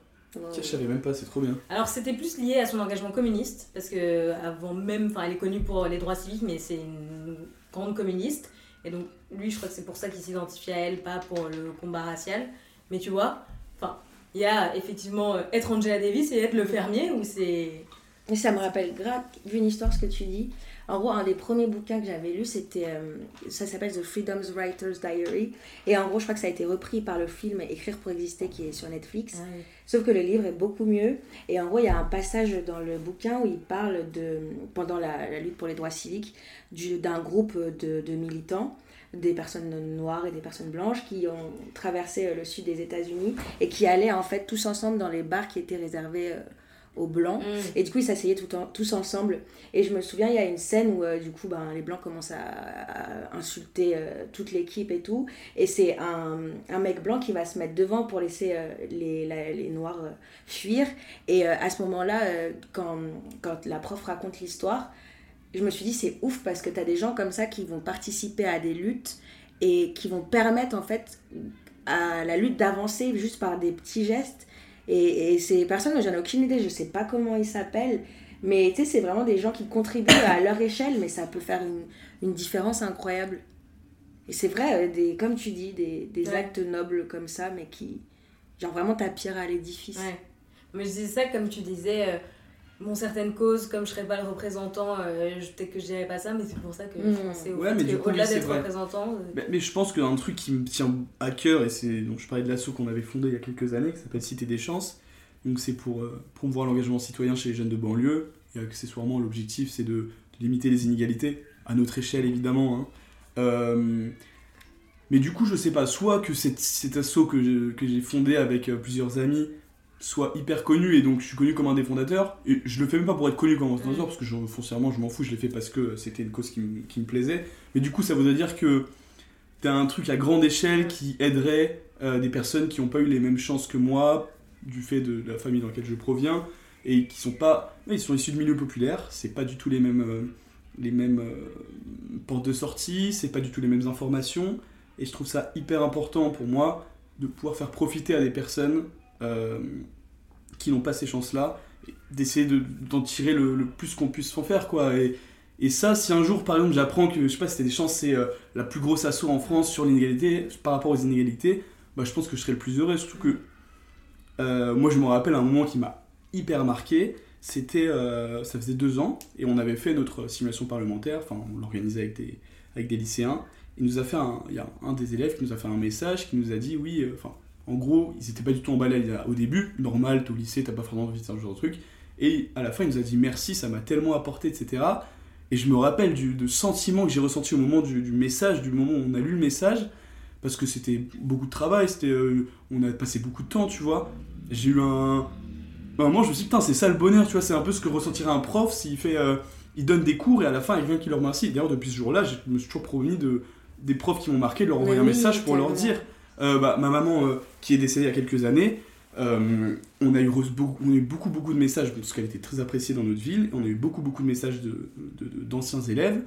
Je savais même pas, c'est trop bien. Alors c'était plus lié à son engagement communiste, parce que avant même, enfin elle est connue pour les droits civiques, mais c'est une grande communiste. Et donc lui, je crois que c'est pour ça qu'il s'identifie à elle, pas pour le combat racial. Mais tu vois, enfin, il y a effectivement euh, être Angela Davis et être le fermier où c'est. Ça me rappelle grave une histoire ce que tu dis. En gros, un des premiers bouquins que j'avais lu, c'était. Euh, ça s'appelle The Freedom's Writer's Diary. Et en gros, je crois que ça a été repris par le film Écrire pour exister qui est sur Netflix. Ah Sauf que le livre est beaucoup mieux. Et en gros, il y a un passage dans le bouquin où il parle de. pendant la, lutte pour les droits civiques, d'un groupe de, de militants des personnes noires et des personnes blanches qui ont traversé euh, le sud des États-Unis et qui allaient en fait tous ensemble dans les bars qui étaient réservés euh, aux blancs. Mm. Et du coup, ils s'asseyaient tout tous ensemble. Et je me souviens, il y a une scène où euh, du coup, ben, les blancs commencent à, insulter toute l'équipe et tout. Et c'est un, un, mec blanc qui va se mettre devant pour laisser les, les noirs fuir. Et à ce moment-là, quand, quand la prof raconte l'histoire, je me suis dit c'est ouf parce que tu as des gens comme ça qui vont participer à des luttes et qui vont permettre en fait à la lutte d'avancer juste par des petits gestes. Et, et ces personnes, j'en ai aucune idée, je sais pas comment ils s'appellent, mais tu sais, c'est vraiment des gens qui contribuent à leur échelle, mais ça peut faire une, une différence incroyable. Et c'est vrai, euh, des, comme tu dis, des, des actes nobles comme ça, mais qui, genre vraiment ta pierre à l'édifice. Ouais. Mais c'est ça, comme tu disais, euh, bon, certaines causes, comme je serais pas le représentant, euh, peut-être que je dirais pas ça, mais c'est pour ça que je mmh. pensais ouais, au-delà d'être représentant. Euh, mais, je pense qu'un truc qui me tient à cœur, et c'est donc je parlais de l'assaut qu'on avait fondé il y a quelques années, qui s'appelle Cité des chances. Donc c'est pour euh, promouvoir l'engagement citoyen chez les jeunes de banlieue. Et accessoirement, l'objectif c'est de, limiter les inégalités, à notre échelle évidemment. Hein. Euh, mais du coup, je sais pas, soit que cet, cet assaut que j'ai fondé avec plusieurs amis, soit hyper connu et donc je suis connu comme un des fondateurs. Et je le fais même pas pour être connu comme un fondateur parce que je, foncièrement je m'en fous, je l'ai fait parce que c'était une cause qui, me plaisait. Mais du coup, ça voudrait dire que t'as un truc à grande échelle qui aiderait euh, des personnes qui n'ont pas eu les mêmes chances que moi du fait de, la famille dans laquelle je proviens et qui sont pas. Ils sont issus de milieux populaires, c'est pas du tout les mêmes, euh, les mêmes euh, portes de sortie, c'est pas du tout les mêmes informations. Et je trouve ça hyper important pour moi de pouvoir faire profiter à des personnes qui n'ont pas ces chances-là, d'essayer d'en tirer le, plus qu'on puisse en faire, quoi. Et, ça, si un jour, par exemple, j'apprends que, je sais pas, c'était des chances, c'est euh, la plus grosse assaut en France sur l'inégalité, par rapport aux inégalités, bah, je pense que je serais le plus heureux, surtout que euh, moi, je me rappelle un moment qui m'a hyper marqué, c'était, ça faisait deux ans, et on avait fait notre simulation parlementaire, enfin, on l'organisait avec des, avec des lycéens, il nous a fait un, il y a un des élèves qui nous a fait un message qui nous a dit, oui, enfin, en gros, ils étaient pas du tout emballés au début. Normal, t'es au lycée, t'as pas vraiment envie de faire ce genre de truc. Et à la fin, il nous a dit merci, ça m'a tellement apporté, etc. Et je me rappelle du sentiment que j'ai ressenti au moment du, message, du moment où on a lu le message, parce que c'était beaucoup de travail, c'était, euh, on a passé beaucoup de temps, tu vois. J'ai eu un. un moment, je me suis dit, putain, c'est ça le bonheur, tu vois, c'est un peu ce que ressentirait un prof s'il fait. Euh, il donne des cours et à la fin, il vient qui leur remercie. D'ailleurs, depuis ce jour-là, je me suis toujours promis de, des profs qui m'ont marqué de leur envoyer un message pour leur dire euh, bah, ma maman euh, qui est décédée il y a quelques années, euh, on, a eu beaucoup, beaucoup, de messages, parce qu'elle était très appréciée dans notre ville, on a eu beaucoup, beaucoup de messages d'anciens de, élèves,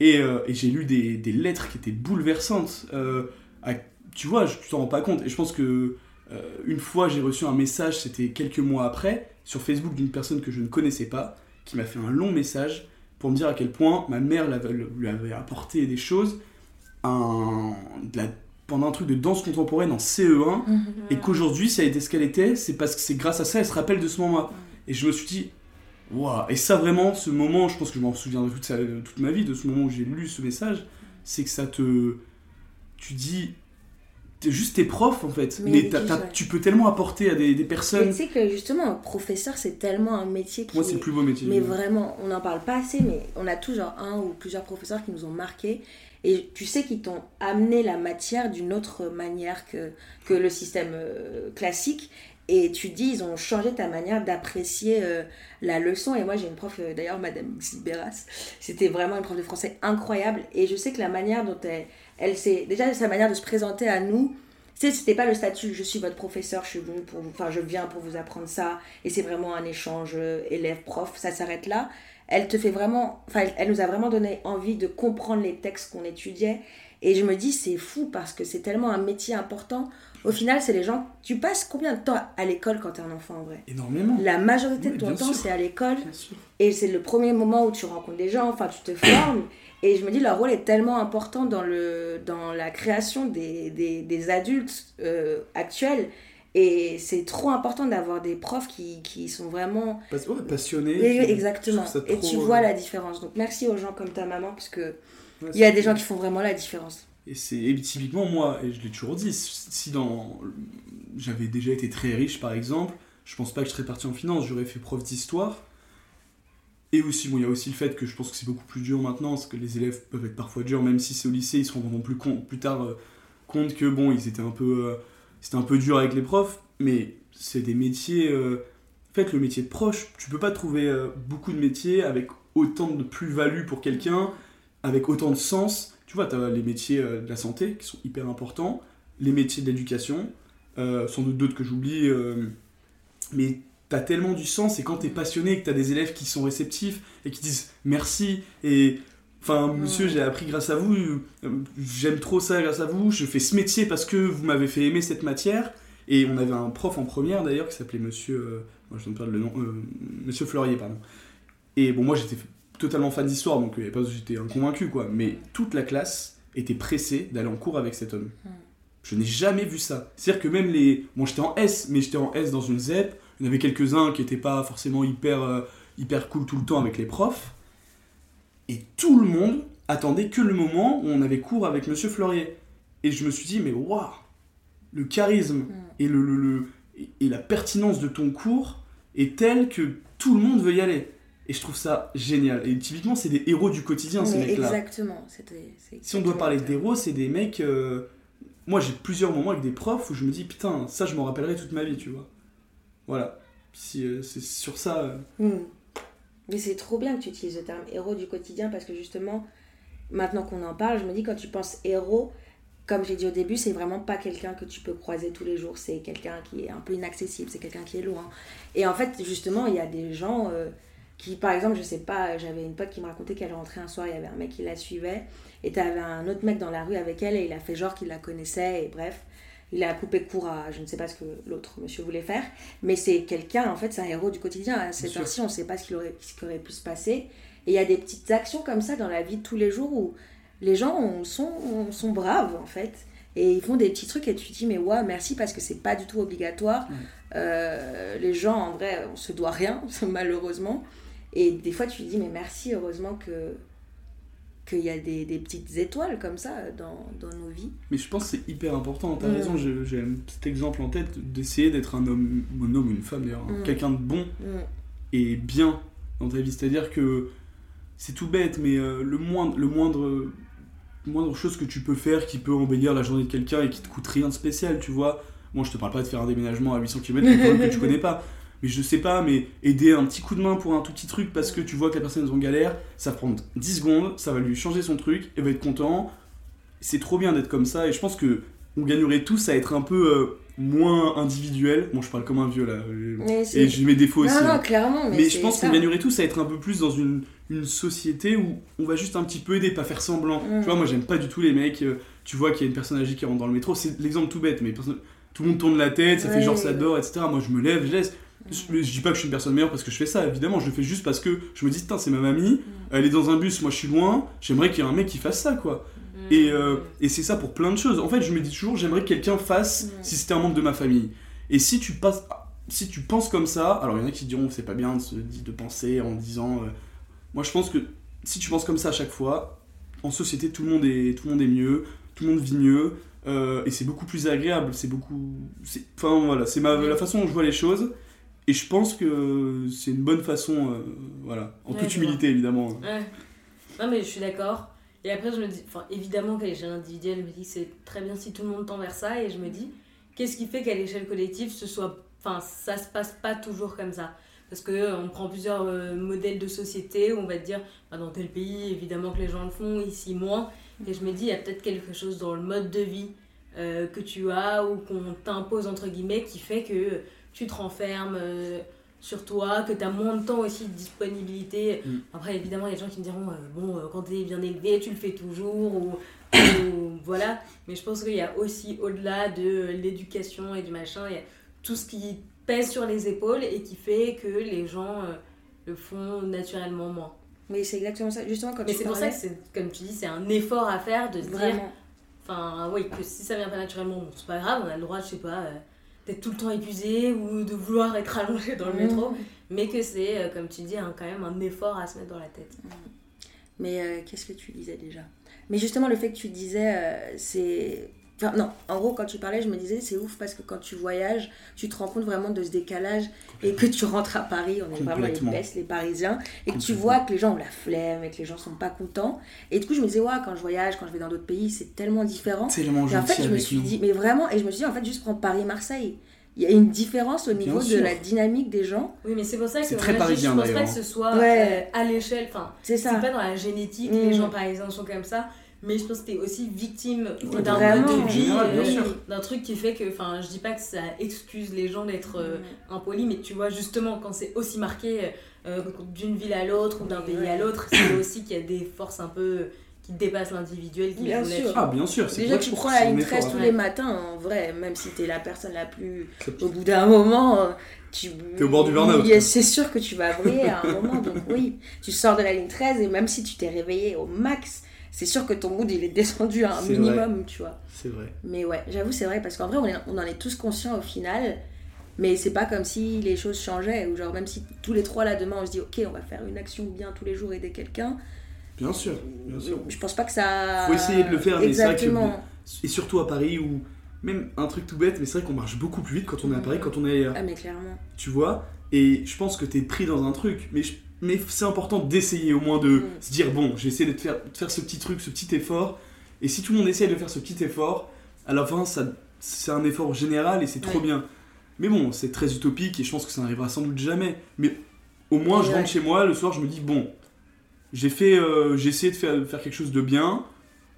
et, j'ai lu des, lettres qui étaient bouleversantes. tu vois, je, tu t'en rends pas compte, et je pense que une fois j'ai reçu un message, c'était quelques mois après, sur Facebook d'une personne que je ne connaissais pas, qui m'a fait un long message pour me dire à quel point ma mère lui avait apporté des choses, de la pendant un truc de danse contemporaine en CE1 et qu'aujourd'hui ça a été ce qu'elle était, c'est parce que c'est grâce à ça elle se rappelle de ce moment-là. Et je me suis dit, waouh, et ça vraiment, ce moment, je pense que je m'en souviendrai toute, toute ma vie de ce moment où j'ai lu ce message, c'est que ça te. Tu dis, t'es juste tes profs en fait. Mais, tu peux tellement apporter à des, des personnes. Mais tu sais que justement, professeur, c'est tellement un métier qui. Moi, c'est le plus beau métier. Mais vraiment, on n'en parle pas assez, mais on a toujours un ou plusieurs professeurs qui nous ont marqués. Et tu sais qu'ils t'ont amené la matière d'une autre manière que, que le système euh, classique. Et tu dis, ils ont changé ta manière d'apprécier euh, la leçon. Et moi, j'ai une prof, euh, d'ailleurs, Madame Xiberas, c'était vraiment une prof de français incroyable. Et je sais que la manière dont elle, elle s'est. Déjà, sa manière de se présenter à nous, c'était pas le statut je suis votre professeur, je suis pour vous, je viens pour vous apprendre ça et c'est vraiment un échange élève prof, ça s'arrête là elle te fait vraiment, enfin, elle nous a vraiment donné envie de comprendre les textes qu'on étudiait. Et je me dis, c'est fou parce que c'est tellement un métier important. Au final, c'est les gens. Tu passes combien de temps à l'école quand tu es un enfant en vrai? Énormément. La majorité de ton temps, c'est à l'école. Et c'est le premier moment où tu rencontres des gens, enfin, tu te formes. Et je me dis, leur rôle est tellement important dans, le, dans la création des, des, des adultes euh, actuels. Et c'est trop important d'avoir des profs qui, qui sont vraiment passionnés. exactement. Et tu vois euh, la différence. Donc merci aux gens comme ta maman, parce que il y a des gens qui font vraiment la différence. Et c'est typiquement moi, et je l'ai toujours dit, si dans j'avais déjà été très riche par exemple, je pense pas que je serais parti en finance, j'aurais fait prof d'histoire. Et aussi, bon, il y a aussi le fait que je pense que c'est beaucoup plus dur maintenant, parce que les élèves peuvent être parfois durs, même si c'est au lycée, ils se rendront plus, compte, plus tard euh, compte que bon, ils étaient un peu euh, c'était un peu dur avec les profs, mais c'est des métiers. Euh, en fait, le métier de proche, tu peux pas trouver euh, beaucoup de métiers avec autant de plus-value pour quelqu'un, avec autant de sens. Tu vois, tu as les métiers euh, de la santé qui sont hyper importants, les métiers de l'éducation, sans doute d'autres que j'oublie, mais tu as tellement du sens et quand tu es passionné, que tu as des élèves qui sont réceptifs et qui disent merci et Enfin, monsieur, j'ai appris grâce à vous, euh, j'aime trop ça grâce à vous, je fais ce métier parce que vous m'avez fait aimer cette matière. Et on avait un prof en première d'ailleurs qui s'appelait monsieur. Euh, moi je ne pas le nom. Euh, monsieur Fleurier, pardon. Et bon, moi j'étais totalement fan d'histoire donc j'étais inconvaincu quoi. Mais toute la classe était pressée d'aller en cours avec cet homme. Je n'ai jamais vu ça. C'est-à-dire que même les. Bon, j'étais en S, mais j'étais en S dans une ZEP. Il y en avait quelques-uns qui n'étaient pas forcément hyper, hyper cool tout le temps avec les profs. Et tout le monde attendait que le moment où on avait cours avec Monsieur Fleurier. Et je me suis dit, mais waouh Le charisme mm. et, le, le, et la pertinence de ton cours est telle que tout le monde veut y aller. Et je trouve ça génial. Et typiquement, c'est des héros du quotidien, ces mecs-là. Exactement. Si on doit parler d'héros, c'est des mecs. Euh, moi, j'ai plusieurs moments avec des profs où je me dis, putain, ça, je m'en rappellerai toute ma vie, tu vois. Voilà. Si, euh, c'est sur ça. Euh, mm. Mais c'est trop bien que tu utilises le terme héros du quotidien parce que justement, maintenant qu'on en parle, je me dis quand tu penses héros, comme j'ai dit au début, c'est vraiment pas quelqu'un que tu peux croiser tous les jours, c'est quelqu'un qui est un peu inaccessible, c'est quelqu'un qui est loin. Et en fait, justement, il y a des gens euh, qui, par exemple, je sais pas, j'avais une pote qui me racontait qu'elle rentrait un soir, il y avait un mec qui la suivait, et t'avais un autre mec dans la rue avec elle, et il a fait genre qu'il la connaissait, et bref il a coupé court à je ne sais pas ce que l'autre monsieur voulait faire, mais c'est quelqu'un, en fait, c'est un héros du quotidien. À cette heure-ci, on ne sait pas ce qui, aurait, qui aurait pu se passer. Et il y a des petites actions comme ça dans la vie de tous les jours où les gens sont, sont braves, en fait. Et ils font des petits trucs et tu te dis, mais ouais, merci parce que c'est pas du tout obligatoire. Euh, les gens, en vrai, on se doit rien, malheureusement. Et des fois, tu te dis, mais merci, heureusement que qu'il y a des, des, petites étoiles comme ça dans, dans, nos vies. Mais je pense que c'est hyper important. Tu as raison, j'ai un petit exemple en tête d'essayer d'être un homme, un homme ou une femme d'ailleurs, mm. quelqu'un de bon mm. et bien dans ta vie. C'est-à-dire que c'est tout bête, mais euh, le, moindre, le moindre, moindre chose que tu peux faire qui peut embellir la journée de quelqu'un et qui te coûte rien de spécial, tu vois. Moi, je te parle pas de faire un déménagement à 800 km que tu connais pas mais je sais pas, mais aider un petit coup de main pour un tout petit truc parce que tu vois que la personne est en galère, ça prend 10 secondes, ça va lui changer son truc, elle va être content. C'est trop bien d'être comme ça et je pense que on gagnerait tous à être un peu euh, moins individuel. Bon, je parle comme un vieux là, et j'ai mes défauts aussi. Non, hein. clairement, mais, je pense qu'on gagnerait tous à être un peu plus dans une, une, société où on va juste un petit peu aider, pas faire semblant. Mm. Tu vois, moi j'aime pas du tout les mecs, euh, tu vois qu'il y a une personne âgée qui rentre dans le métro, c'est l'exemple tout bête, mais tout le monde tourne la tête, ça fait genre ça dort, etc. Moi je me lève, je laisse je, dis pas que je suis une personne meilleure parce que je fais ça, évidemment, je le fais juste parce que je me dis, putain, c'est ma mamie, mm. elle est dans un bus, moi je suis loin, j'aimerais qu'il y ait un mec qui fasse ça, quoi. Mm. Et, euh, et c'est ça pour plein de choses. En fait, je me dis toujours, j'aimerais que quelqu'un fasse Mm. si c'était un membre de ma famille. Et si tu passes, si tu penses comme ça, alors il y en a qui diront c'est pas bien de, se, de penser en disant. euh, moi, je pense que si tu penses comme ça à chaque fois, en société, tout le monde est, tout le monde est mieux, tout le monde vit mieux, euh, et c'est beaucoup plus agréable. C'est beaucoup, enfin voilà, c'est ma la façon dont je vois les choses. Et je pense que c'est une bonne façon, euh, voilà, en Ouais, toute humilité évidemment. Ouais. Non, mais je suis d'accord. Et après, je me dis, enfin, évidemment qu'à l'échelle individuelle, je me dis que c'est très bien si tout le monde tend vers ça. Et je me dis, qu'est-ce qui fait qu'à l'échelle collective, ce soit, enfin, ça se passe pas toujours comme ça? Parce que euh, on prend plusieurs euh, modèles de société où on va te dire, bah, dans tel pays, évidemment que les gens le font, ici moins. Et je me dis, il y a peut-être quelque chose dans le mode de vie euh, que tu as ou qu'on t'impose, entre guillemets, qui fait que tu te renfermes. euh, sur toi, que tu as moins de temps aussi de disponibilité. Mm. Après, évidemment, il y a des gens qui me diront, euh, bon, euh, quand tu es bien élevé, tu le fais toujours, ou, ou voilà. Mais je pense qu'il y a aussi, au-delà de l'éducation et du machin, il y a tout ce qui pèse sur les épaules et qui fait que les gens euh, le font naturellement moins. Mais c'est exactement ça. Justement, quand Mais c'est pour ça parlais, que, comme tu dis, c'est un effort à faire de se dire, vraiment. enfin, oui, que si ça vient pas naturellement, bon, c'est pas grave, on a le droit, je sais pas, euh, d'être tout le temps épuisé ou de vouloir être allongé dans le Mmh. métro. mais que c'est, euh, comme tu dis, quand même un effort à se mettre dans la tête. Mais euh, qu'est-ce que tu disais déjà? Mais justement, le fait que tu disais, euh, c'est. Enfin, non, en gros, quand tu parlais, je me disais, c'est ouf parce que quand tu voyages, tu te rends compte vraiment de ce décalage et que tu rentres à Paris, on est vraiment les bestes, les Parisiens, et que tu vois que les gens ont la flemme et que les gens sont pas contents. Et du coup, je me disais, ouais, quand je voyage, quand je vais dans d'autres pays, c'est tellement différent. Tellement Et en fait, je me suis nous. dit, mais vraiment, et je me suis dit, en fait, juste prendre Paris-Marseille. Il y a une différence au niveau de la dynamique des gens. Oui, mais c'est pour ça que C'est très je- parisien, je pense pas que ce soit Ouais. euh, à l'échelle, enfin, C'est c'est pas dans la génétique, Mm. les gens parisiens sont comme ça, mais je pense que t'es aussi victime Ouais, d'un mode de vie, euh, d'un truc qui fait que, enfin, je dis pas que ça excuse les gens d'être euh, impolis, mais tu vois, justement, quand c'est aussi marqué euh, d'une ville à l'autre ou d'un pays ouais. à l'autre, c'est aussi qu'il y a des forces un peu qui dépassent l'individuel, qui Bien sûr. Ah, bien sûr, c'est Déjà, tu que je prends la ligne un 13 effort, tous les matins, en vrai, même si t'es la personne la plus. Au bout d'un moment, euh, tu. T'es au bord du burn-out. C'est sûr que tu vas briller à un moment, donc oui. Tu sors de la ligne 13 et même si tu t'es réveillé au max, c'est sûr que ton mood il est descendu à un minimum, tu vois. C'est vrai. Mais ouais, j'avoue, c'est vrai, parce qu'en vrai, on, est- on en est tous conscients au final. Mais c'est pas comme si les choses changeaient, ou genre même si tous les trois là demain on se dit ok on va faire une action bien tous les jours aider quelqu'un, Bien sûr, bien sûr. je pense pas que ça. Faut essayer de le faire, mais c'est que- Exactement. Et surtout à Paris où, même un truc tout bête, mais c'est vrai qu'on marche beaucoup plus vite quand on est à Paris, quand on est ailleurs. Ah mais clairement. Tu vois Et je pense que t'es pris dans un truc, mais, je- mais c'est important d'essayer au moins de Mm. se dire bon, j'ai essayé de faire, de faire ce petit truc, ce petit effort. Et si tout le monde essaye de faire ce petit effort, à la fin, ça, c'est un effort général et c'est trop Ouais. bien. Mais bon, c'est très utopique et je pense que ça n'arrivera sans doute jamais. Mais au moins, Et je ouais. rentre chez moi, le soir, je me dis bon, j'ai fait, euh, j'ai essayé de faire, de faire quelque chose de bien,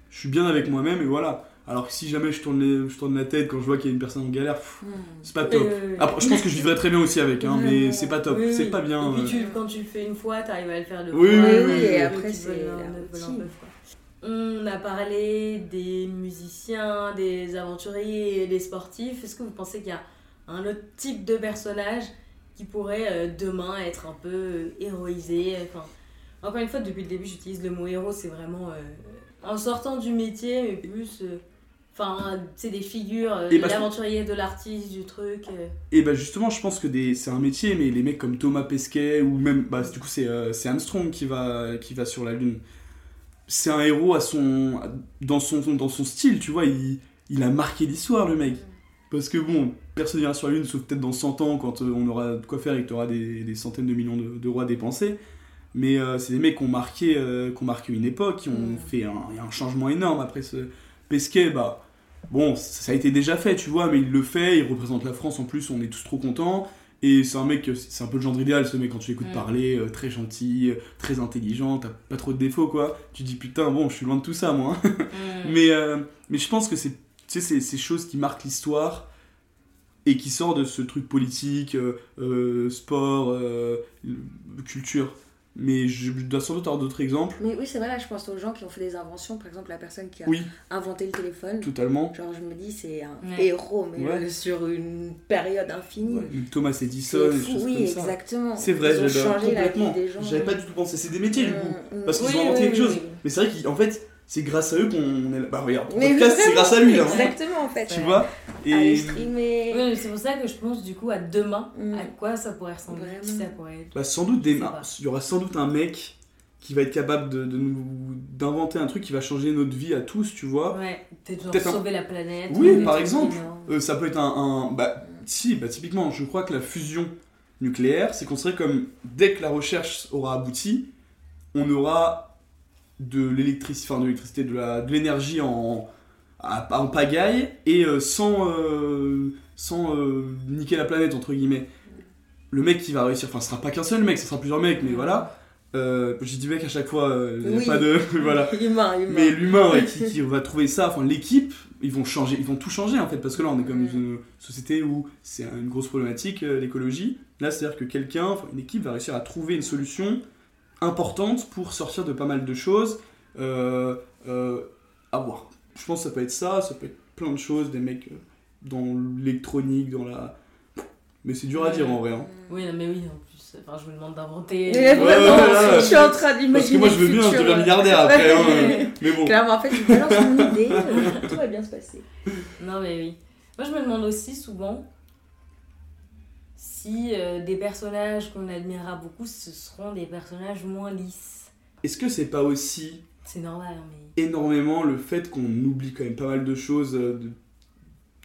je suis bien avec moi-même et voilà. Alors que si jamais je tourne, les- je tourne la tête quand je vois qu'il y a une personne en galère, pff, Hmm. c'est pas top. Euh, Après, je pense que je vivrais très bien aussi avec, hein, mais c'est pas top, Oui, c'est oui. pas bien. Et puis euh. tu, quand tu le fais une fois, t'arrives à le faire deux Oui, fois. oui, euh, oui, et après, c'est. On a parlé des musiciens, des aventuriers et des sportifs. Est-ce que vous pensez qu'il y a un autre type de personnage qui pourrait euh, demain être un peu euh, héroïsé? Enfin, Encore une fois, depuis le début, j'utilise le mot héros, c'est vraiment euh, en sortant du métier, mais plus. Enfin, c'est des figures, euh, de l'aventurier, de l'artiste, du truc. euh. Et bah justement, je pense que des... c'est un métier, mais les mecs comme Thomas Pesquet, ou même, bah du coup c'est euh, c'est Armstrong qui va, qui va sur la Lune. C'est un héros à son... Dans, son, dans son style, tu vois, il, il a marqué l'histoire le mec. Parce que bon, personne n'ira sur la Lune, sauf peut-être dans 100 ans, quand euh, on aura de quoi faire et que tu auras des, des centaines de millions de- d'euros à dépenser. Mais c'est des mecs qui ont marqué, qui ont marqué une époque, qui ont Mm. fait un, un changement énorme après ce Pesquet. Bah, bon, ça a été déjà fait, tu vois, mais il le fait, il représente la France en plus, on est tous trop contents. Et c'est un mec, c'est un peu le genre idéal, ce mec, quand tu l'écoutes Mm. parler, euh, très gentil, très intelligent, t'as pas trop de défauts, quoi. Tu te dis, putain, bon, je suis loin de tout ça, moi. hein. Mm. Mais, euh, mais je pense que c'est tu sais, ces choses qui marquent l'histoire et qui sortent de ce truc politique, euh, sport, culture. Mais je, dois sans doute avoir d'autres exemples. Mais oui, c'est vrai, là, je pense aux gens qui ont fait des inventions. Par exemple, la personne qui a Oui, inventé le téléphone. totalement. Genre, je me dis, c'est un Ouais. héros, mais Ouais. sur une période infinie. Ouais, Thomas Edison, fou, oui, comme ça. exactement. C'est vrai, j'avais changé la vie des gens. J'avais pas du tout pensé. C'est des métiers, du coup. Mm, mm. Parce qu'ils Oui, ont inventé oui, quelque chose. Mais c'est vrai qu'en fait, c'est grâce à eux qu'on est là. Bah regarde, ton podcast, c'est grâce à lui là. Hein. Exactement en fait. Tu vois Et streamer. Oui, c'est pour ça que je pense du coup à demain, Mm. à quoi ça pourrait ressembler. Qui ça pourrait être. Bah sans doute des... Il y aura sans doute un mec qui va être capable de, de nous d'inventer un truc qui va changer notre vie à tous, tu vois. Ouais, peut-être un- sauver la planète. Oui, par exemple. Euh, ça peut être un, un- Bah, si, bah, typiquement, je crois que la fusion nucléaire, c'est considéré comme dès que la recherche aura abouti, on aura de l'électricité, enfin de l'électricité, de l'énergie en, à- en pagaille et euh, sans, euh, sans euh, niquer la planète, entre guillemets. Le mec qui va réussir, enfin, ce sera pas qu'un seul mec, ce sera plusieurs mecs, mais voilà. Euh, J'ai dit mec à chaque fois, il y a Oui. pas de. voilà. Humain, humain. Mais l'humain ouais, qui, qui va trouver ça, enfin l'équipe, ils vont changer, ils vont tout changer en fait, parce que là on est comme Mm. une société où c'est une grosse problématique, l'écologie. Là c'est-à-dire que quelqu'un, une équipe va réussir à trouver une solution importante pour sortir de pas mal de choses. Euh, euh, à voir. Je pense que ça peut être ça, ça peut être plein de choses, des mecs euh, dans l'électronique, dans la. Mais c'est dur à dire en vrai. hein. Oui, non, mais oui, en plus. Enfin, je me demande d'inventer. Ouais, ouais, je suis en train d'imaginer. Parce que moi je veux bien, je deviens milliardaire après. hein, mais bon. Clairement, en fait, je balance mon idée, tout va bien se passer. Non, mais oui. Moi, je me demande aussi souvent si euh, des personnages qu'on admirera beaucoup, ce seront des personnages moins lisses. Est-ce que c'est pas aussi C'est normal, hein, mais. énormément le fait qu'on oublie quand même pas mal de choses, euh, de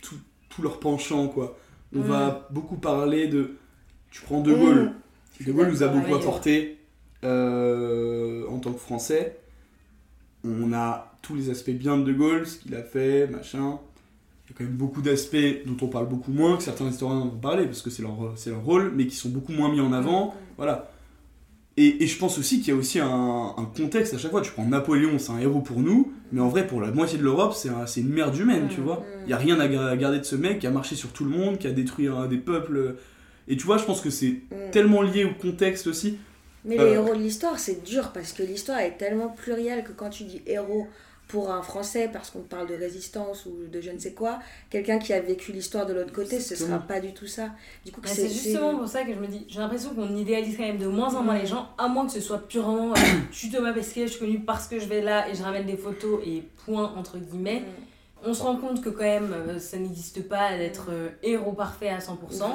tout, tout leur penchant, quoi? On Mm. va beaucoup parler de... Tu prends De Gaulle. De Gaulle nous a d'accord, beaucoup apporté euh, en tant que Français. On a tous les aspects bien de De Gaulle, ce qu'il a fait, machin. Il y a quand même beaucoup d'aspects dont on parle beaucoup moins, que certains historiens vont parler, parce que c'est leur, c'est leur rôle, mais qui sont beaucoup moins mis en avant. Voilà. Et, et je pense aussi qu'il y a aussi un, un contexte à chaque fois. Tu prends Napoléon, c'est un héros pour nous, mais en vrai, pour la moitié de l'Europe, c'est un- c'est une merde humaine, tu Mm. vois. Il n'y a rien à ga- à garder de ce mec qui a marché sur tout le monde, qui a détruit des peuples. Et tu vois, je pense que c'est Mm. tellement lié au contexte aussi. Mais Euh. les héros de l'histoire, c'est dur parce que l'histoire est tellement plurielle que quand tu dis héros pour un Français, parce qu'on parle de résistance ou de je ne sais quoi, quelqu'un qui a vécu l'histoire de l'autre côté, ce sera pas du tout ça. Du coup, c'est justement pour ça que je me dis, j'ai l'impression qu'on idéalise quand même de moins en moins les gens, à moins que ce soit purement euh, je suis Thomas Pesquet, je suis connu parce que je vais là et je ramène des photos et point entre guillemets. Mm. On se rend compte que quand même euh, ça n'existe pas d'être euh, héros parfait à 100%. Vraiment.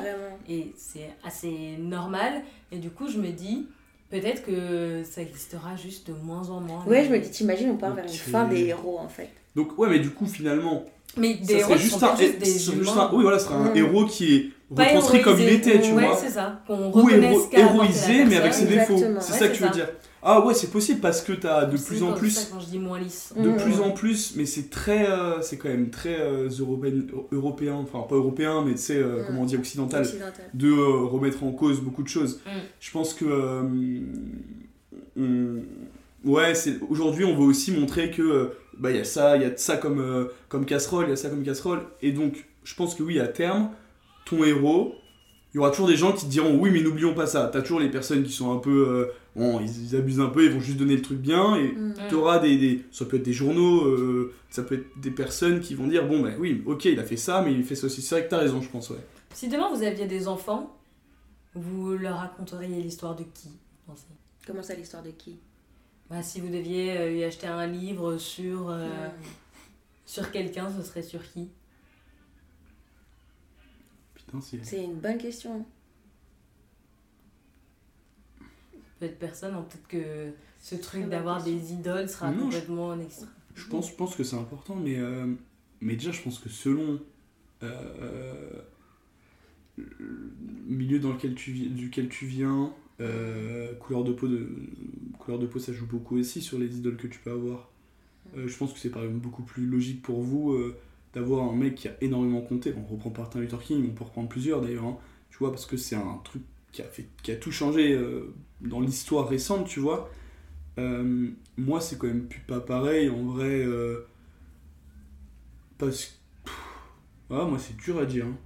Et c'est assez normal. Et du coup, je me dis, peut-être que ça existera juste de moins en moins. Ouais, je me dis, t'imagines, on part vers une fin des héros en fait. Donc, ouais, mais du coup, finalement, Mais ça des héros juste sont un, peut-être juste ce des serait juste humains. un- oui, voilà, ce serait un Mm. héros qui est reconstruit comme il était, tu ouais, vois. c'est ça. Qu'on Ou héroïsé, mais avec ses défauts. C'est Ouais, ça que tu veux ça. dire. Ah ouais, c'est possible parce que t'as de plus en plus. quand je dis moins lisse. de Mm. plus en plus, mais c'est très, euh, c'est quand même très euh, européen, européen, enfin pas européen, mais tu sais, euh, Mm. comment on dit, occidental, Occidental. de euh, remettre en cause beaucoup de choses. Mm. Je pense que, euh, on- ouais, c'est aujourd'hui, on veut aussi montrer que, euh, bah, il y a ça, il y a ça comme, euh, comme casserole, il y a ça comme casserole, et donc, je pense que oui, à terme, ton héros, il y aura toujours des gens qui te diront oui, mais n'oublions pas ça. T'as toujours les personnes qui sont un peu, euh, bon, ils, ils abusent un peu, ils vont juste donner le truc bien, et Mm. tu auras des, des- Ça peut être des journaux, euh, ça peut être des personnes qui vont dire bon, bah oui, ok, il a fait ça, mais il fait ça aussi. C'est vrai que t'as raison, je pense, ouais. Si demain vous aviez des enfants, vous leur raconteriez l'histoire de qui pensez? Comment ça, l'histoire de qui? Bah, Si vous deviez euh, lui acheter un livre sur, euh, sur quelqu'un, ce serait sur qui? Putain, c'est. C'est une bonne question. Peut-être personne, hein, peut-être que ce truc d'avoir des idoles sera Non, je- complètement extra. Je pense, je pense que c'est important, mais, euh, mais déjà, je pense que selon euh, le milieu dans lequel tu, duquel tu viens, euh, couleur, de peau de, couleur de peau, ça joue beaucoup aussi sur les idoles que tu peux avoir. Euh, je pense que c'est par exemple beaucoup plus logique pour vous euh, d'avoir un mec qui a énormément compté. On reprend Martin Luther King, on peut reprendre plusieurs d'ailleurs, hein, tu vois, parce que c'est un truc qui a, fait, qui a tout changé euh, dans l'histoire récente, tu vois. Euh, moi, c'est quand même plus pas pareil en vrai. euh, parce que. ah, moi, c'est dur à dire. hein.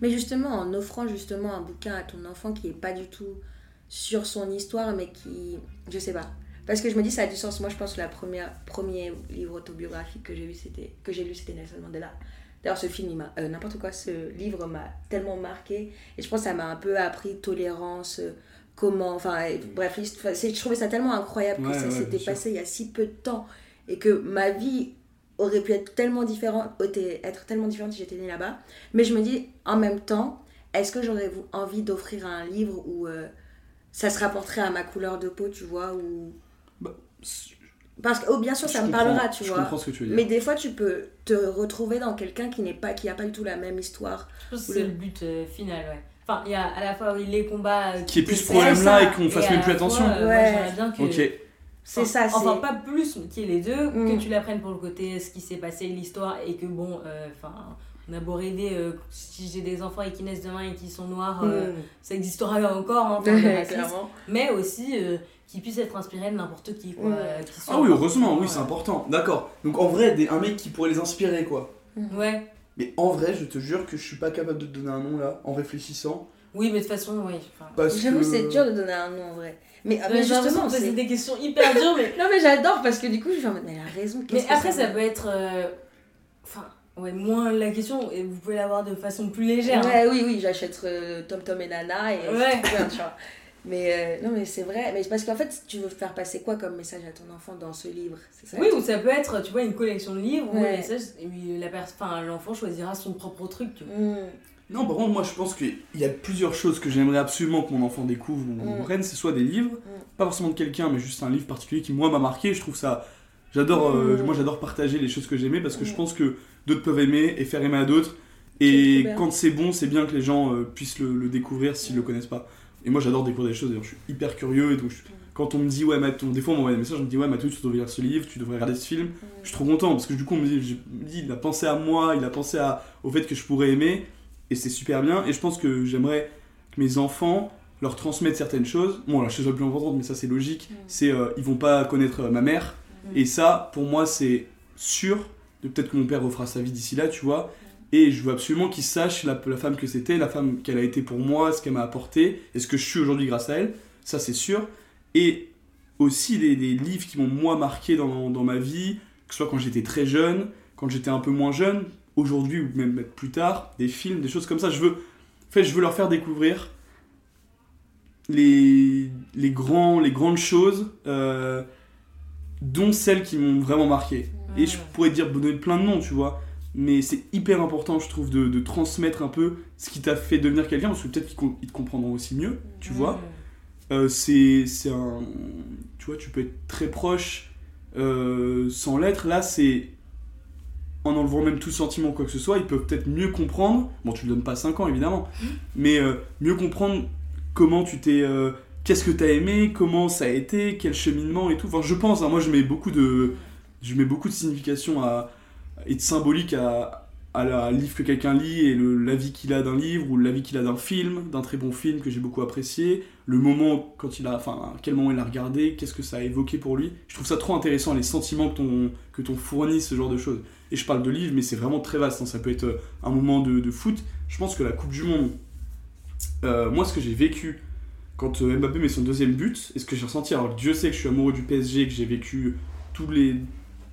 Mais justement, en offrant justement un bouquin à ton enfant qui est pas du tout sur son histoire, mais qui. Je sais pas. Parce que je me dis, ça a du sens. Moi, je pense que première premier livre autobiographique que j'ai lu, c'était Nelson Mandela. D'ailleurs, ce film, euh, N'importe quoi, ce livre m'a tellement marqué. Et je pense que ça m'a un peu appris tolérance, euh, comment. Enfin, et- bref, je trouvais ça tellement incroyable que ça ouais, s'était passé il y a si peu de temps. et que ma vie aurait pu être tellement différente, être tellement différente si j'étais née là-bas. Mais je me dis, en même temps, est-ce que j'aurais envie d'offrir un livre où euh, ça se rapporterait à ma couleur de peau, tu vois, ou... Bah, parce que oh, bien sûr ça me parlera tu je vois comprends ce que tu veux dire. mais des fois tu peux te retrouver dans quelqu'un qui n'est pas qui a pas du tout la même histoire je pense que c'est le but euh, final ouais enfin il y a à la fois les combats euh, qui est plus ce problème là et qu'on fasse même plus attention ouais. bien que ok c'est ça enfin pas plus qui est les deux que mm. tu l'apprennes pour le côté ce qui s'est passé l'histoire et que bon enfin on a beau rêver, euh, si j'ai des enfants et qui naissent demain et qui sont noirs, euh, mm. ça existera encore, hein, mais aussi euh, qu'ils puissent être inspirés de n'importe qui. Quoi, mm. ah oui, heureusement, oui, c'est important. D'accord. Donc en vrai, des, un mec qui pourrait les inspirer, quoi. Mm. Ouais. Mais en vrai, je te jure que je suis pas capable de te donner un nom là, en réfléchissant. Oui, mais de toute façon, oui. J'avoue, que... c'est dur de donner un nom en vrai. Mais, mais justement, c'est des questions hyper dures. Mais... non, mais j'adore parce que du coup, je vais en mais elle a raison. Mais après, ça peut être. Enfin Ouais, moins la question, et vous pouvez l'avoir de façon plus légère. Ouais, oui, oui, j'achète euh, Tom Tom et Nana et ouais. bien, tu vois. Mais euh, non, mais c'est vrai. Mais parce qu'en fait, tu veux faire passer quoi comme message à ton enfant dans ce livre? Ça Oui, ou ça peut être, tu vois, une collection de livres où l'enfant choisira son propre truc. Tu vois. Mm. Non, par contre, moi je pense qu'il y a plusieurs choses que j'aimerais absolument que mon enfant découvre ou mm. C'est soit des livres, mm. pas forcément de quelqu'un, mais juste un livre particulier qui, moi, m'a marqué. Je trouve ça. J'adore, euh, moi j'adore partager les choses que j'aimais parce que je pense que d'autres peuvent aimer et faire aimer à d'autres. Et quand c'est bon, c'est bien que les gens euh, puissent le, découvrir s'ils le connaissent pas. Et moi j'adore découvrir des choses, d'ailleurs je suis hyper curieux et donc quand on me dit ouais Mathieu, des fois on m'envoie des messages, on me dit ouais Mathieu tu devrais lire ce livre, tu devrais regarder ce film, je suis trop content parce que du coup on me dit, il a pensé à moi, il a pensé à, au fait que je pourrais aimer et c'est super bien et je pense que j'aimerais que mes enfants leur transmettent certaines choses. Bon la chose la plus importante mais ça c'est logique, c'est euh, ils vont pas connaître euh, ma mère. Et ça pour moi c'est sûr de peut-être que mon père refera sa vie d'ici là, tu vois. Et je veux absolument qu'il sache la, la, femme que c'était, la femme qu'elle a été pour moi, ce qu'elle m'a apporté, et ce que je suis aujourd'hui grâce à elle, ça c'est sûr. Et aussi des, livres qui m'ont moi marqué dans, dans, ma vie, que ce soit quand j'étais très jeune, quand j'étais un peu moins jeune, aujourd'hui ou même plus tard, des films, des choses comme ça. Je veux, en fait, je veux leur faire découvrir les, les, grands, les grandes choses, euh, dont celles qui m'ont vraiment marqué. Et je pourrais dire donner plein de noms, tu vois. Mais c'est hyper important, je trouve, de, de, transmettre un peu ce qui t'a fait devenir quelqu'un, parce que peut-être qu'ils te comprendront aussi mieux, tu vois. Euh, c'est un. Tu vois, tu peux être très proche euh, sans l'être. Là, c'est. En enlevant même tout sentiment, quoi que ce soit, ils peuvent peut-être mieux comprendre. Bon, tu ne donnes pas 5 ans, évidemment. Mais euh, mieux comprendre comment tu t'es. Qu'est-ce que tu as aimé, comment ça a été, quel cheminement et tout. Enfin, je pense, hein, moi je mets beaucoup de je mets beaucoup de signification à, de symbolique à, à la livre que quelqu'un lit et l'avis qu'il a d'un livre ou l'avis qu'il a d'un film, d'un très bon film que j'ai beaucoup apprécié, le moment quand il a, enfin, quel moment il a regardé, qu'est-ce que ça a évoqué pour lui. Je trouve ça trop intéressant, les sentiments que ton, que ton fournit, ce genre de choses. Et je parle de livres, mais c'est vraiment très vaste. Hein. Ça peut être euh, un moment de, de, foot. Je pense que la Coupe du Monde, euh, moi, ce que j'ai vécu quand euh, Mbappé met son deuxième but, et ce que j'ai ressenti, alors Dieu sait que je suis amoureux du PSG, que j'ai vécu tous les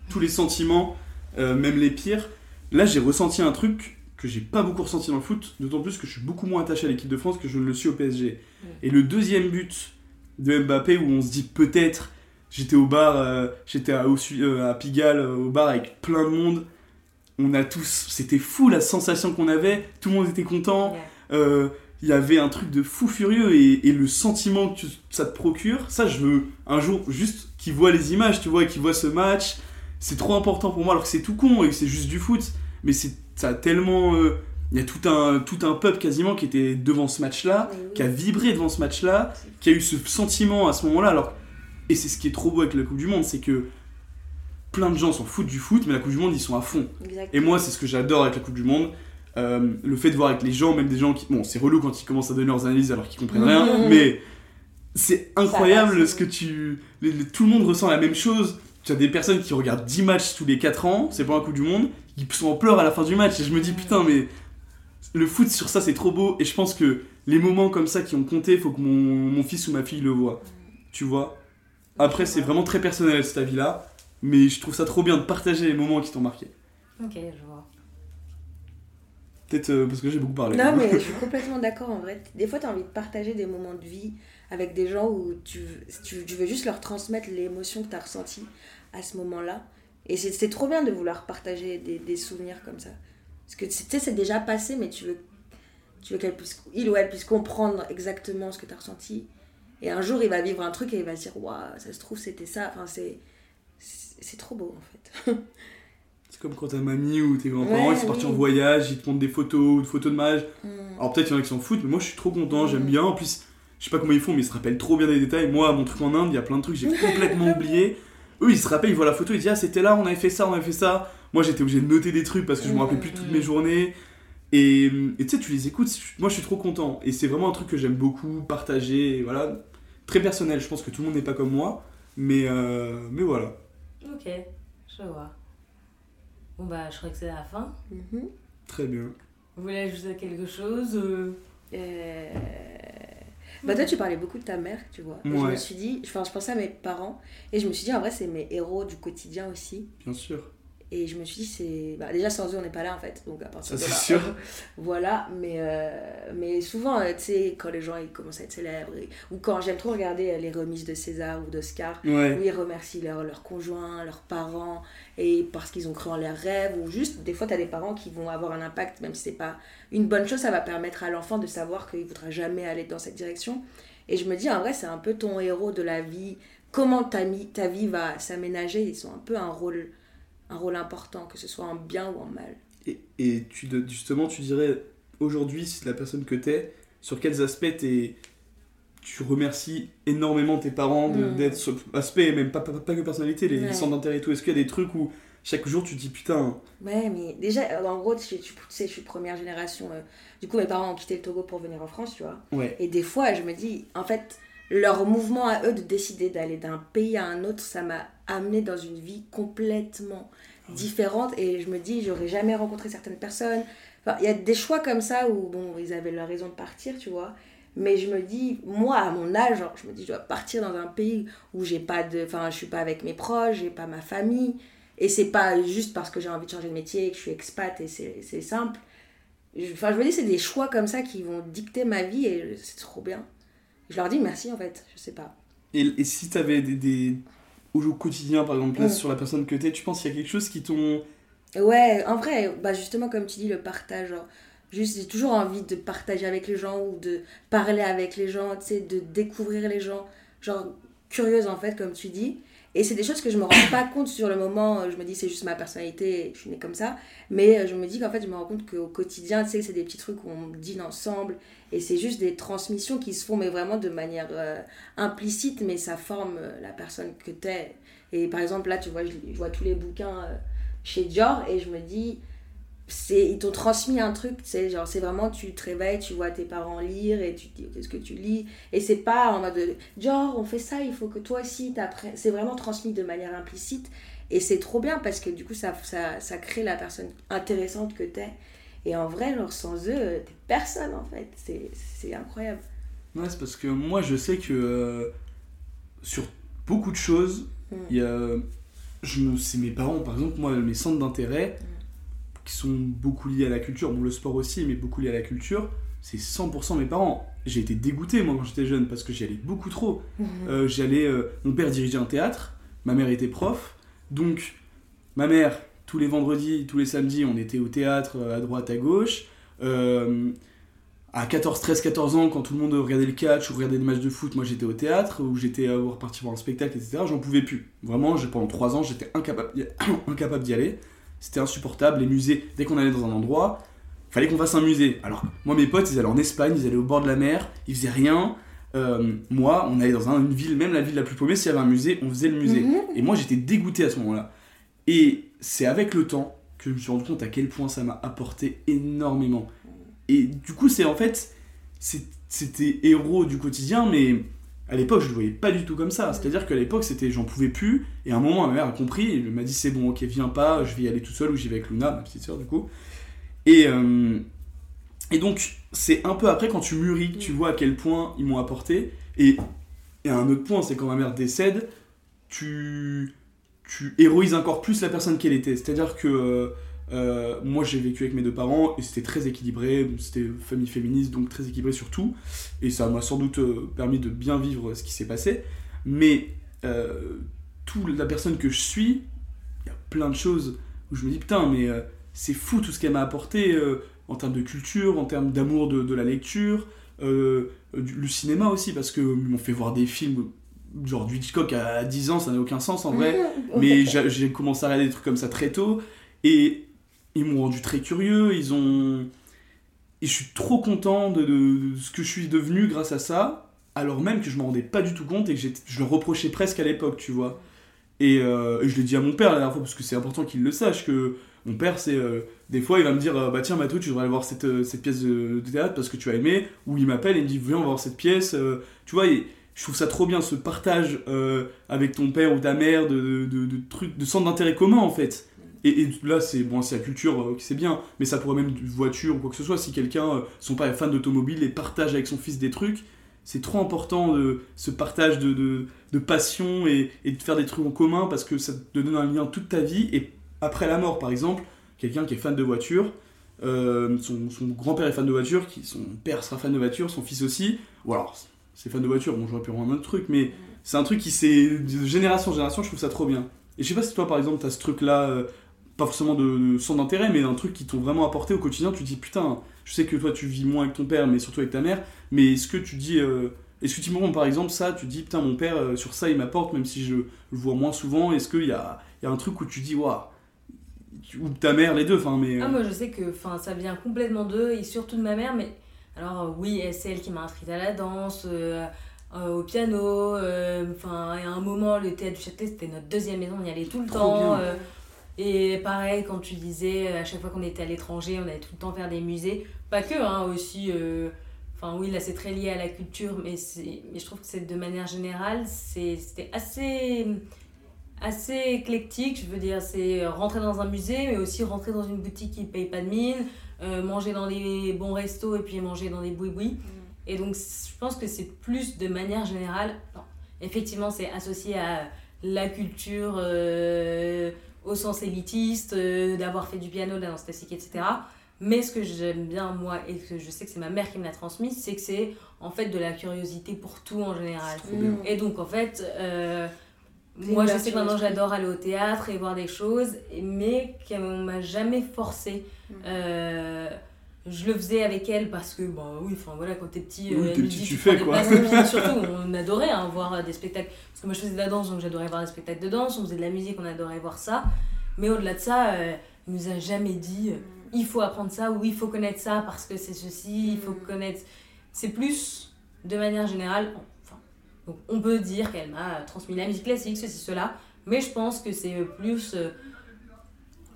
tous les sentiments, euh, même les pires. Là, j'ai ressenti un truc que j'ai pas beaucoup ressenti dans le foot, d'autant plus que je suis beaucoup moins attaché à l'équipe de France que je ne le suis au PSG. Et le deuxième but de Mbappé, où on se dit peut-être, j'étais au bar, euh, j'étais à, euh, à, Pigalle, au bar avec plein de monde. On a tous, c'était fou la sensation qu'on avait, tout le monde était content. il y avait un truc de fou furieux et, le sentiment que ça te procure, ça je veux un jour juste qu'ils voient les images, tu vois, qu'ils voient ce match, c'est trop important pour moi alors que c'est tout con et que c'est juste du foot. Mais c'est ça a tellement euh, il y a tout un tout un peuple quasiment qui était devant ce match là qui a vibré devant ce match là qui a eu ce sentiment à ce moment là alors et c'est ce qui est trop beau avec la Coupe du Monde c'est que plein de gens s'en foutent du foot mais la Coupe du Monde ils sont à fond. Et moi c'est ce que j'adore avec la Coupe du Monde euh, le fait de voir avec les gens même des gens qui bon c'est relou quand ils commencent à donner leurs analyses alors qu'ils comprennent rien mais c'est incroyable ce que tu tout le monde ressent la même chose tu as des personnes qui regardent 10 matchs tous les 4 ans, c'est pas un coup du monde, qui sont en pleurs à la fin du match. Et je me dis, putain, mais le foot sur ça, c'est trop beau. Et je pense que les moments comme ça qui ont compté, il faut que mon, fils ou ma fille le voit. Tu vois? Après, c'est vraiment très personnel cet avis-là. Mais je trouve ça trop bien de partager les moments qui t'ont marqué. Ok, je vois. Peut-être euh, parce que j'ai beaucoup parlé. Non, mais je suis complètement d'accord en vrai. Des fois, tu as envie de partager des moments de vie avec des gens où tu, tu, tu veux juste leur transmettre l'émotion que tu as ressentie à ce moment-là. Et c'est trop bien de vouloir partager des, des souvenirs comme ça. Parce que tu sais, c'est déjà passé, mais tu veux, tu veux qu'elle puisse, il ou elle puisse comprendre exactement ce que tu as ressenti. Et un jour, il va vivre un truc et il va se dire, waouh, ça se trouve, c'était ça. Enfin, c'est, c'est trop beau, en fait. c'est comme quand ta mamie ou tes grands-parents, ils sont partis en voyage, ils te montrent des photos ou des photos de mage. Mm. Alors peut-être qu'il y en a qui s'en foutent, mais moi, je suis trop content, j'aime mm. bien. En plus, je sais pas comment ils font, mais ils se rappellent trop bien des détails. Moi, mon truc en Inde, il y a plein de trucs que j'ai complètement oublié. Eux, ils se rappellent, ils voient la photo, ils disent, ah, c'était là, on avait fait ça, on avait fait ça. Moi, j'étais obligé de noter des trucs parce que je me rappelais plus toutes mes journées. Et tu sais, tu les écoutes, moi je suis trop content. Et c'est vraiment un truc que j'aime beaucoup, partager, voilà. Très personnel, je pense que tout le monde n'est pas comme moi, mais, euh, mais voilà. Ok, je vois. Bon bah, je crois que c'est la fin. Mhm. Très bien. Vous voulez ajouter quelque chose euh... bah toi tu parlais beaucoup de ta mère, tu vois. je me suis dit, enfin, je pensais à mes parents et je me suis dit en vrai c'est mes héros du quotidien aussi. Bien sûr. Et je me suis dit, c'est. Bah, déjà, sans eux, on n'est pas là, en fait. Donc, à partir Ça, c'est sûr. voilà. Mais, euh, mais souvent, euh, tu sais, quand les gens ils commencent à être célèbres, ou quand j'aime trop regarder euh, les remises de César ou d'Oscar, où ils remercient leurs leur conjoints, leurs parents, et parce qu'ils ont cru en leurs rêves, ou juste, des fois, tu as des parents qui vont avoir un impact, même si c'est pas une bonne chose, ça va permettre à l'enfant de savoir qu'il ne voudra jamais aller dans cette direction. Et je me dis, en vrai, c'est un peu ton héros de la vie. Comment ta, ta vie va s'aménager? Ils ont un peu un rôle un rôle important, que ce soit en bien ou en mal. Et, et tu, justement, tu dirais aujourd'hui, si la personne que tu es, sur quels aspects tu remercies énormément tes parents mm. d'être sur aspect, même pas, pas, que personnalité, les centres d'intérêt et tout. Est-ce qu'il y a des trucs où chaque jour tu te dis putain. Ouais, mais déjà, en gros, tu, sais, je suis première génération. Euh, du coup, mes parents ont quitté le Togo pour venir en France, tu vois. Ouais. Et des fois, je me dis, en fait, leur mouvement à eux de décider d'aller d'un pays à un autre, ça m'a amené dans une vie complètement différente. Et je me dis j'aurais jamais rencontré certaines personnes. Il y a des choix comme ça où bon ils avaient leur raison de partir tu vois. Mais je me dis moi à mon âge je me dis je dois partir dans un pays où j'ai pas de enfin je suis pas avec mes proches j'ai pas ma famille. Et c'est pas juste parce que j'ai envie de changer de métier que je suis expat et c'est simple. Enfin je me dis c'est des choix comme ça qui vont dicter ma vie et c'est trop bien. Je leur dis merci en fait je sais pas. Et, et si tu avais des au quotidien, par exemple, sur la personne que t'es, tu penses qu'il y a quelque chose qui t'ont. Ouais, en vrai, bah justement, comme tu dis, le partage. juste, j'ai toujours envie de partager avec les gens ou de parler avec les gens, tu sais, de découvrir les gens. Genre, curieuse en fait, comme tu dis. Et c'est des choses que je me rends pas compte sur le moment. Je me dis, c'est juste ma personnalité, je suis née comme ça. Mais euh, je me dis qu'en fait, je me rends compte qu'au quotidien, tu sais, c'est des petits trucs où on dîne ensemble. Et c'est juste des transmissions qui se font, mais vraiment de manière euh, implicite, mais ça forme euh, la personne que tu es. Et par exemple, là, tu vois, je, vois tous les bouquins chez Dior et je me dis, c'est ils t'ont transmis un truc c'est genre c'est vraiment tu te réveilles tu vois tes parents lire et tu te dis qu'est-ce que tu lis? Et c'est pas en mode genre on fait ça il faut que toi aussi t'apprennes c'est vraiment transmis de manière implicite et c'est trop bien parce que du coup ça, ça, ça crée la personne intéressante que t'es. Et en vrai genre sans eux t'es personne en fait. C'est incroyable. Ouais c'est parce que moi je sais que euh, sur beaucoup de choses hmm. il y a je c'est mes parents par exemple moi mes centres d'intérêt hmm qui sont beaucoup liés à la culture, bon le sport aussi, mais beaucoup liés à la culture, c'est 100% mes parents. J'ai été dégoûté moi quand j'étais jeune parce que j'y allais beaucoup trop. Mhm. Euh, j'allais, euh, mon père dirigeait un théâtre, ma mère était prof, donc ma mère tous les vendredis, tous les samedis, on était au théâtre euh, à droite, à gauche. à 14, 13, 14 ans, quand tout le monde regardait le catch ou regardait des matchs de foot, moi j'étais au théâtre, ou j'étais reparti voir un spectacle, etc. J'en pouvais plus. Vraiment, pendant 3 ans, j'étais incapable, incapable d'y aller. C'était insupportable. Les musées, dès qu'on allait dans un endroit, fallait qu'on fasse un musée. Alors, moi, mes potes, ils allaient en Espagne, ils allaient au bord de la mer, ils faisaient rien. Euh, moi, on allait dans une ville, même la ville la plus paumée, s'il y avait un musée, on faisait le musée. Mhm. Et moi, j'étais dégoûté à ce moment-là. Et c'est avec le temps que je me suis rendu compte à quel point ça m'a apporté énormément. Et du coup, c'est en fait, c'était héros du quotidien, mais à l'époque, je le voyais pas du tout comme ça. C'est-à-dire qu'à l'époque, c'était j'en pouvais plus. Et à un moment, ma mère a compris. Elle m'a dit c'est bon, ok, viens pas, je vais y aller tout seul ou j'y vais avec Luna, ma petite soeur, du coup. Et, euh, et donc, c'est un peu après, quand tu mûris, que tu vois à quel point ils m'ont apporté. Et, et un autre point, c'est quand ma mère décède, tu, tu héroïses encore plus la personne qu'elle était. C'est-à-dire que. Euh, euh, moi, j'ai vécu avec mes deux parents et c'était très équilibré. C'était famille féministe, donc très équilibré sur tout. Et ça m'a sans doute euh, permis de bien vivre ce qui s'est passé. Mais euh, toute la personne que je suis, il y a plein de choses où je me dis putain, mais euh, c'est fou tout ce qu'elle m'a apporté euh, en termes de culture, en termes d'amour de, de, la lecture, euh, le cinéma aussi, parce que m'ont fait voir des films genre du Hitchcock à 10 ans, ça n'a aucun sens en vrai, mais j'ai commencé à regarder des trucs comme ça très tôt, et ils m'ont rendu très curieux, ils ont... Et je suis trop content de, ce que je suis devenu grâce à ça, alors même que je m'en rendais pas du tout compte et que je le reprochais presque à l'époque, tu vois. Euh, et, je l'ai dit à mon père la dernière fois, parce que c'est important qu'il le sache, que mon père, c'est euh, des fois, il va me dire euh, Bah tiens, Mathieu, tu devrais aller voir cette, cette pièce de, théâtre parce que tu as aimé. Ou il m'appelle et me dit Viens, on va voir cette pièce. tu vois, et je trouve ça trop bien, ce partage avec ton père ou ta mère de, de trucs, de centres d'intérêt commun en fait. Et, là, c'est bon, la culture, c'est bien, mais ça pourrait même une voiture ou quoi que ce soit. Si quelqu'un, son père est fan d'automobile et partage avec son fils des trucs, c'est trop important de ce partage de, de, passion et, de faire des trucs en commun parce que ça te donne un lien toute ta vie. Et après la mort, par exemple, quelqu'un qui est fan de voiture, euh, son, grand-père est fan de voiture, qui, son père sera fan de voiture, son fils aussi, ou alors c'est fan de voiture, bon j'aurais pu rendre un autre truc, mais c'est un truc qui c'est de génération en génération, je trouve ça trop bien. Et je sais pas si toi par exemple t'as ce truc là, euh, pas forcément de, son d'intérêt, mais un truc qui t'ont vraiment apporté au quotidien, tu te dis putain, je sais que toi tu vis moins avec ton père, mais surtout avec ta mère, mais est-ce que tu dis. Euh, est-ce que tu me par exemple ça, tu dis putain mon père euh, sur ça il m'apporte même si je le vois moins souvent, est-ce qu'il y a, y a un truc où tu dis waouh ou ta mère les deux enfin mais ah moi je sais que ça vient complètement d'eux et surtout de ma mère mais alors oui c'est elle qui m'a inscrite à la danse au piano enfin à un moment le théâtre du Châtelet c'était notre deuxième maison on y allait tout le temps et pareil, quand tu disais, à chaque fois qu'on était à l'étranger, on allait tout le temps faire des musées. Pas que, hein, aussi. Euh, enfin, oui, là, c'est très lié à la culture, mais, mais je trouve que c'est de manière générale, c'était assez, assez éclectique. Je veux dire, c'est rentrer dans un musée, mais aussi rentrer dans une boutique qui ne paye pas de mine, euh, manger dans des bons restos et puis manger dans des boui-boui. Mm. Et donc, je pense que c'est plus de manière générale. effectivement, c'est associé à la culture. Euh, au sens élitiste, euh, d'avoir fait du piano, de la danse classique, etc. Mais ce que j'aime bien, moi, et que je sais que c'est ma mère qui me l'a transmis, c'est que c'est en fait de la curiosité pour tout en général. Et donc, en fait, euh, moi, je sais que maintenant j'adore aller au théâtre et voir des choses, mais qu'on m'a jamais forcé. Mm. Euh, je le faisais avec elle parce que, bah oui, enfin voilà, quand t'es petit, oui, euh, tu, fais quoi. surtout, on adorait hein, voir des spectacles. Parce que moi je faisais de la danse, donc j'adorais voir des spectacles de danse, on faisait de la musique, on adorait voir ça. Mais au-delà de ça, euh, il nous a jamais dit euh, il faut apprendre ça ou il faut connaître ça parce que c'est ceci, il faut mm. connaître. C'est plus, de manière générale, enfin, donc on peut dire qu'elle m'a transmis la musique classique, ceci, cela, mais je pense que c'est plus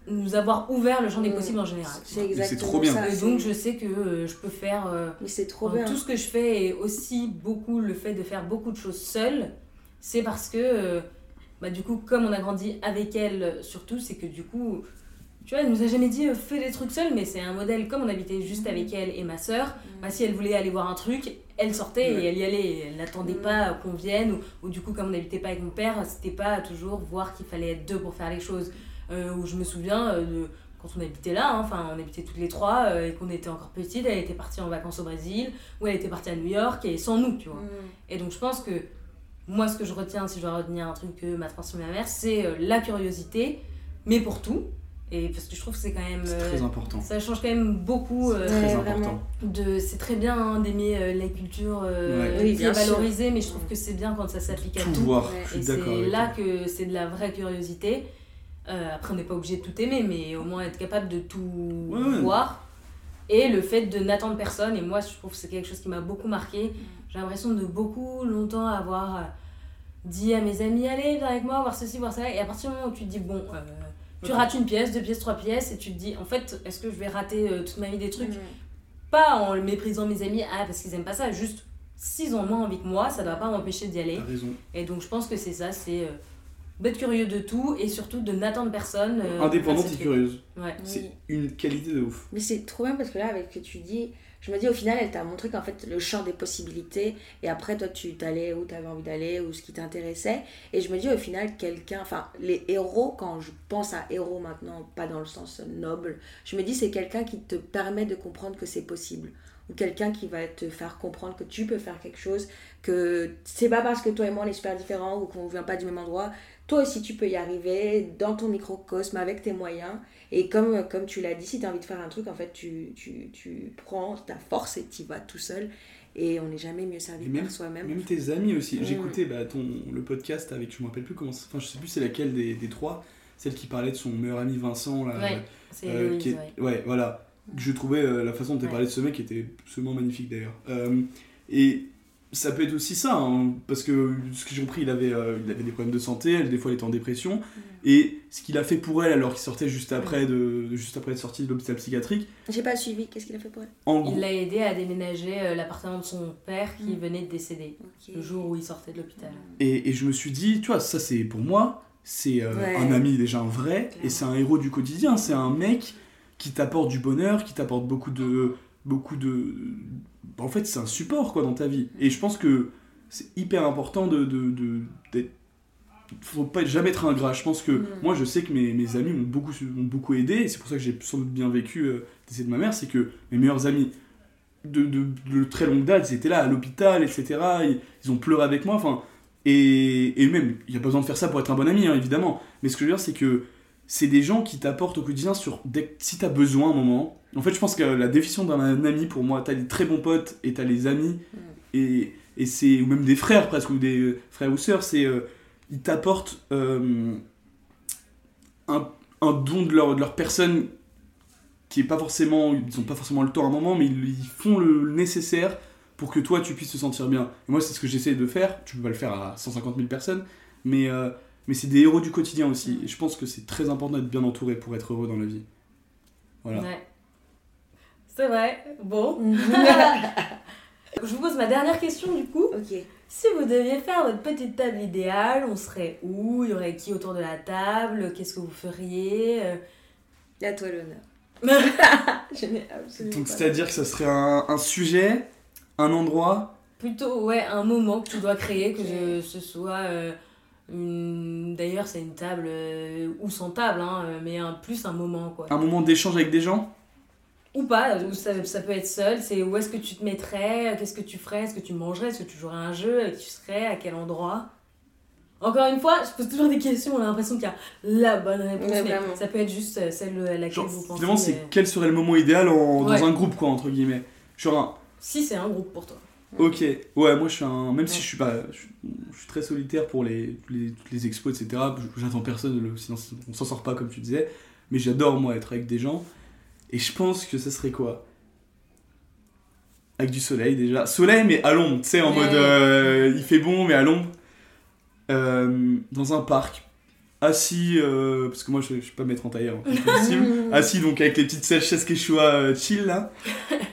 nous avoir ouvert le champ des mm. possibles en général. C'est exactement trop bien. Et donc je sais que euh, je peux faire euh, c'est trop bien. tout ce que je fais et aussi beaucoup le fait de faire beaucoup de choses seule, c'est parce que euh, bah, du coup comme on a grandi avec elle surtout, c'est que du coup tu vois, elle nous a jamais dit fais des trucs seule, mais c'est un modèle comme on habitait juste avec mm. elle et ma soeur. Mm. Bah, si elle voulait aller voir un truc, elle sortait et elle y allait. Elle n'attendait pas qu'on vienne. Ou, ou, du coup, comme on n'habitait pas avec mon père, c'était pas toujours voir qu'il fallait être deux pour faire les choses. Euh, où je me souviens euh, de quand on habitait là, hein, enfin on habitait toutes les trois euh, et qu'on était encore petites, elle était partie en vacances au Brésil ou elle était partie à New York et sans nous, tu vois. Mm. Et donc je pense que moi ce que je retiens, si je dois retenir un truc que m'a transmis ma mère, c'est la curiosité, mais pour tout. Et parce que je trouve que c'est quand même. C'est très important. Ça change quand même beaucoup. c'est très important. De, c'est très bien hein, d'aimer la culture et de valoriser, mais je trouve que c'est bien quand ça s'applique à tout. Voir. Et c'est là que c'est de la vraie curiosité. Euh, après, on n'est pas obligé de tout aimer, mais au moins être capable de tout voir. Et le fait de n'attendre personne, et moi je trouve que c'est quelque chose qui m'a beaucoup marqué. J'ai l'impression de beaucoup longtemps avoir euh, dit à mes amis Allez, viens avec moi, voir ceci, voir ça. Et à partir du moment où tu te dis Bon, euh, tu rates une pièce, deux pièces, trois pièces, et tu te dis En fait, est-ce que je vais rater toute ma vie des trucs Pas en méprisant mes amis, ah, parce qu'ils aiment pas ça, juste s'ils ont moins envie que moi, ça doit pas m'empêcher d'y aller. Et donc je pense que c'est ça, c'est d'être curieux de tout et surtout de n'attendre personne. Euh, Indépendante et curieuse. C'est une qualité de ouf. Mais c'est trop bien parce que là, avec ce que tu dis, je me dis au final, elle t'a montré qu'en fait, le champ des possibilités, et après, toi, tu t'allais où tu avais envie d'aller, ou ce qui t'intéressait. Et je me dis au final, quelqu'un, enfin, les héros, quand je pense à héros maintenant, pas dans le sens noble, je me dis c'est quelqu'un qui te permet de comprendre que c'est possible ou quelqu'un qui va te faire comprendre que tu peux faire quelque chose, que c'est pas parce que toi et moi on est super différents ou qu'on vient pas du même endroit toi aussi tu peux y arriver dans ton microcosme avec tes moyens. Et comme, comme tu l'as dit, si tu as envie de faire un truc, en fait, tu, tu, tu prends ta force et tu vas tout seul. Et on n'est jamais mieux servi même, par soi-même. Même tes amis aussi. Mm. J'écoutais bah, ton, le podcast avec, je me rappelle plus comment, enfin je sais plus c'est laquelle des, des, trois, celle qui parlait de son meilleur ami Vincent. Là, ouais, c'est euh, qui est, ouais. ouais. voilà. Je trouvais euh, la façon dont tu Ouais. parlais de ce mec était absolument magnifique d'ailleurs. Euh, et ça peut être aussi ça, hein, parce que ce que j'ai compris, il avait, euh, il avait des problèmes de santé, elle, des fois il était en dépression, et ce qu'il a fait pour elle alors qu'il sortait juste après, de, juste après être sorti de l'hôpital psychiatrique, J'ai pas suivi, qu'est-ce qu'il a fait pour elle? en gros, Il l'a aidé à déménager euh, l'appartement de son père qui Mm. venait de décéder le jour où il sortait de l'hôpital. Et, et je me suis dit, tu vois, ça c'est pour moi, c'est euh, Ouais. un ami déjà un vrai, Clairement. et c'est un héros du quotidien, c'est un mec qui t'apporte du bonheur, qui t'apporte beaucoup de... beaucoup de... En fait, c'est un support quoi dans ta vie. Et je pense que c'est hyper important de... de, de faut pas jamais être ingrat. Je pense que Mm. moi, je sais que mes, mes amis m'ont beaucoup, m'ont beaucoup aidé, et c'est pour ça que j'ai sans doute bien vécu euh, décès de ma mère, c'est que mes meilleurs amis de, de, de très longue date, ils étaient là à l'hôpital, etc. Ils, ils ont pleuré avec moi, enfin... Et, et même, il n'y a pas besoin de faire ça pour être un bon ami, hein, évidemment. Mais ce que je veux dire, c'est que c'est des gens qui t'apportent au quotidien sur dès, si t'as besoin un moment. En fait, je pense que la définition d'un ami, pour moi, t'as les très bons potes et t'as les amis, et, et c'est, ou même des frères presque, ou des euh, frères ou sœurs, c'est, euh, ils t'apportent euh, un, un don de leur, de leur personne qui est pas forcément, ils ont pas forcément le temps à un moment, mais ils, ils font le nécessaire pour que toi tu puisses te sentir bien. Et moi, c'est ce que j'essaie de faire. Tu peux pas le faire à 150 000 personnes, mais, mais c'est des héros du quotidien aussi. Et je pense que c'est très important d'être bien entouré pour être heureux dans la vie. Voilà. Ouais. C'est vrai. Bon. Je vous pose ma dernière question du coup. Ok. Si vous deviez faire votre petite table idéale, on serait où? Il y aurait qui autour de la table? Qu'est-ce que vous feriez? À toi l'honneur. Je n'ai absolument Donc c'est-à-dire que ça serait un, un sujet, un endroit? Plutôt, ouais, un moment que tu dois créer, que je- ce soit. euh, une- D'ailleurs, c'est une table euh, ou sans table, hein, euh, mais un, plus un moment quoi. Un moment d'échange avec des gens? Ou pas, ou ça, ça peut être seul, c'est où est-ce que tu te mettrais, qu'est-ce que tu ferais, est-ce que tu mangerais, est-ce que tu jouerais à un jeu, qui tu serais, à quel endroit? Encore une fois, je pose toujours des questions, on a l'impression qu'il y a la bonne réponse, mais vraiment. ça peut être juste euh, celle à laquelle Genre, vous pensez. finalement, c'est euh, quel serait le moment idéal en- Ouais. dans un groupe, quoi, entre guillemets. Genre un, Si c'est un groupe pour toi. Ok, ouais, moi je suis un. Même si je suis pas. Je suis, je suis très solitaire pour les, les, toutes les expos, etc. J'attends personne, le- sinon on s'en sort pas comme tu disais. Mais j'adore moi être avec des gens. Et je pense que ça serait quoi? Avec du soleil déjà. Soleil, mais à l'ombre, tu sais, en Ouais. mode. euh, il fait bon, mais à l'ombre. Euh, dans un parc. Assis, euh, parce que moi je, je suis pas mettre en tailleur, hein, c'est pas possible. Assis donc avec les petites chaises Quechua euh, chill là.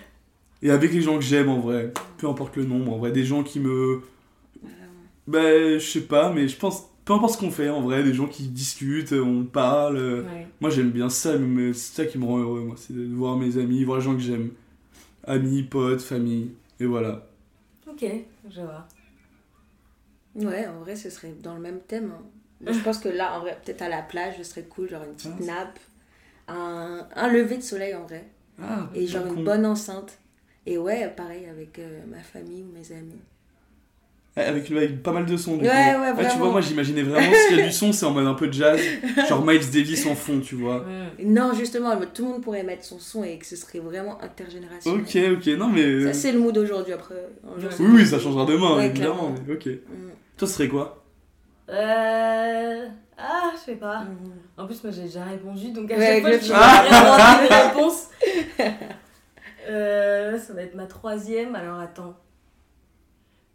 Et avec les gens que j'aime en vrai. Peu importe le nombre, en vrai. Des gens qui me. Ben, je sais pas, mais je pense. Peu importe ce qu'on fait en vrai, des gens qui discutent, on parle. euh, Ouais. Moi j'aime bien ça, mais c'est ça qui me rend heureux, moi. C'est de voir mes amis, voir les gens que j'aime. Amis, potes, famille. Et voilà. Ok, je vois. Ouais, en vrai, ce serait dans le même thème. hein. Moi, je pense que là, en vrai, peut-être à la plage, ce serait cool, genre une petite Ah, nappe, un, un lever de soleil en vrai, Ah, et genre une con. bonne enceinte. Et ouais, pareil avec euh, ma famille ou mes amis. Avec, avec pas mal de sons. Du Ouais, coup. ouais, tu vois, vraiment. moi j'imaginais vraiment s'il y a du son, c'est en mode un peu jazz. Genre Miles Davis en fond, tu vois. Ouais. Non, justement, tout le monde pourrait mettre son son et que ce serait vraiment intergénérationnel. Ok, ok, non mais. Ça, c'est le mood d'aujourd'hui après. Oui, oui, ça changera demain, Ouais, évidemment. mais ok. Mm. Toi, ce serait quoi? Euh... Ah, je sais pas. Mm. En plus, moi j'ai déjà répondu, donc à Ouais, chaque fois je vais une réponse. Euh, ça va être ma troisième, alors attends.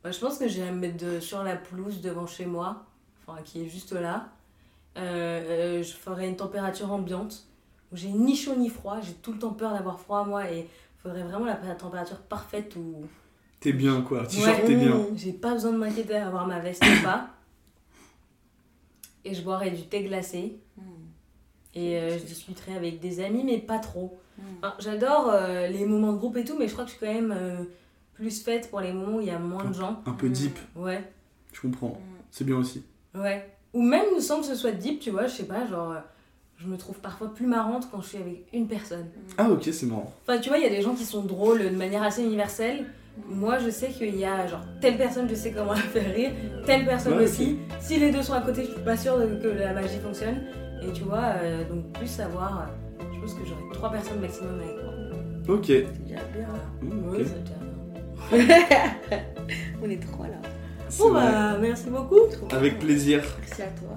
Moi, je pense que j'irai me mettre de- sur la pelouse devant chez moi, enfin qui est juste là. Euh, euh, je ferai une température ambiante où j'ai ni chaud ni froid, j'ai tout le temps peur d'avoir froid moi et il faudrait vraiment la, la température parfaite où T'es bien quoi, t-shirt Ouais. t'es bien. Mm. j'ai pas besoin de m'inquiéter à avoir ma veste ou pas. Et je boirai du thé glacé. Mm. Et euh, je discuterai avec des amis, mais pas trop. Mm. Enfin, J'adore euh, les moments de groupe et tout, mais je crois que je suis quand même euh, plus faite pour les moments où il y a moins de gens. Un peu mm. deep. Ouais. Je comprends. Mm. C'est bien aussi. Ouais. Ou même, nous semble que ce soit deep, tu vois, je sais pas, genre euh, je me trouve parfois plus marrante quand je suis avec une personne. Mm. Ah ok, c'est marrant. Enfin, tu vois, il y a des gens qui sont drôles de manière assez universelle. Moi, je sais qu'il y a genre telle personne, je sais comment la faire rire, telle personne aussi. Si les deux sont à côté, je suis pas sûre que la magie fonctionne. Et tu vois, euh, donc plus savoir, euh, je pense que j'aurai trois personnes maximum avec moi. Ok. C'est déjà bien. Mmh, okay. On est trois là. Bon bah, merci beaucoup. Avec plaisir. Merci à toi.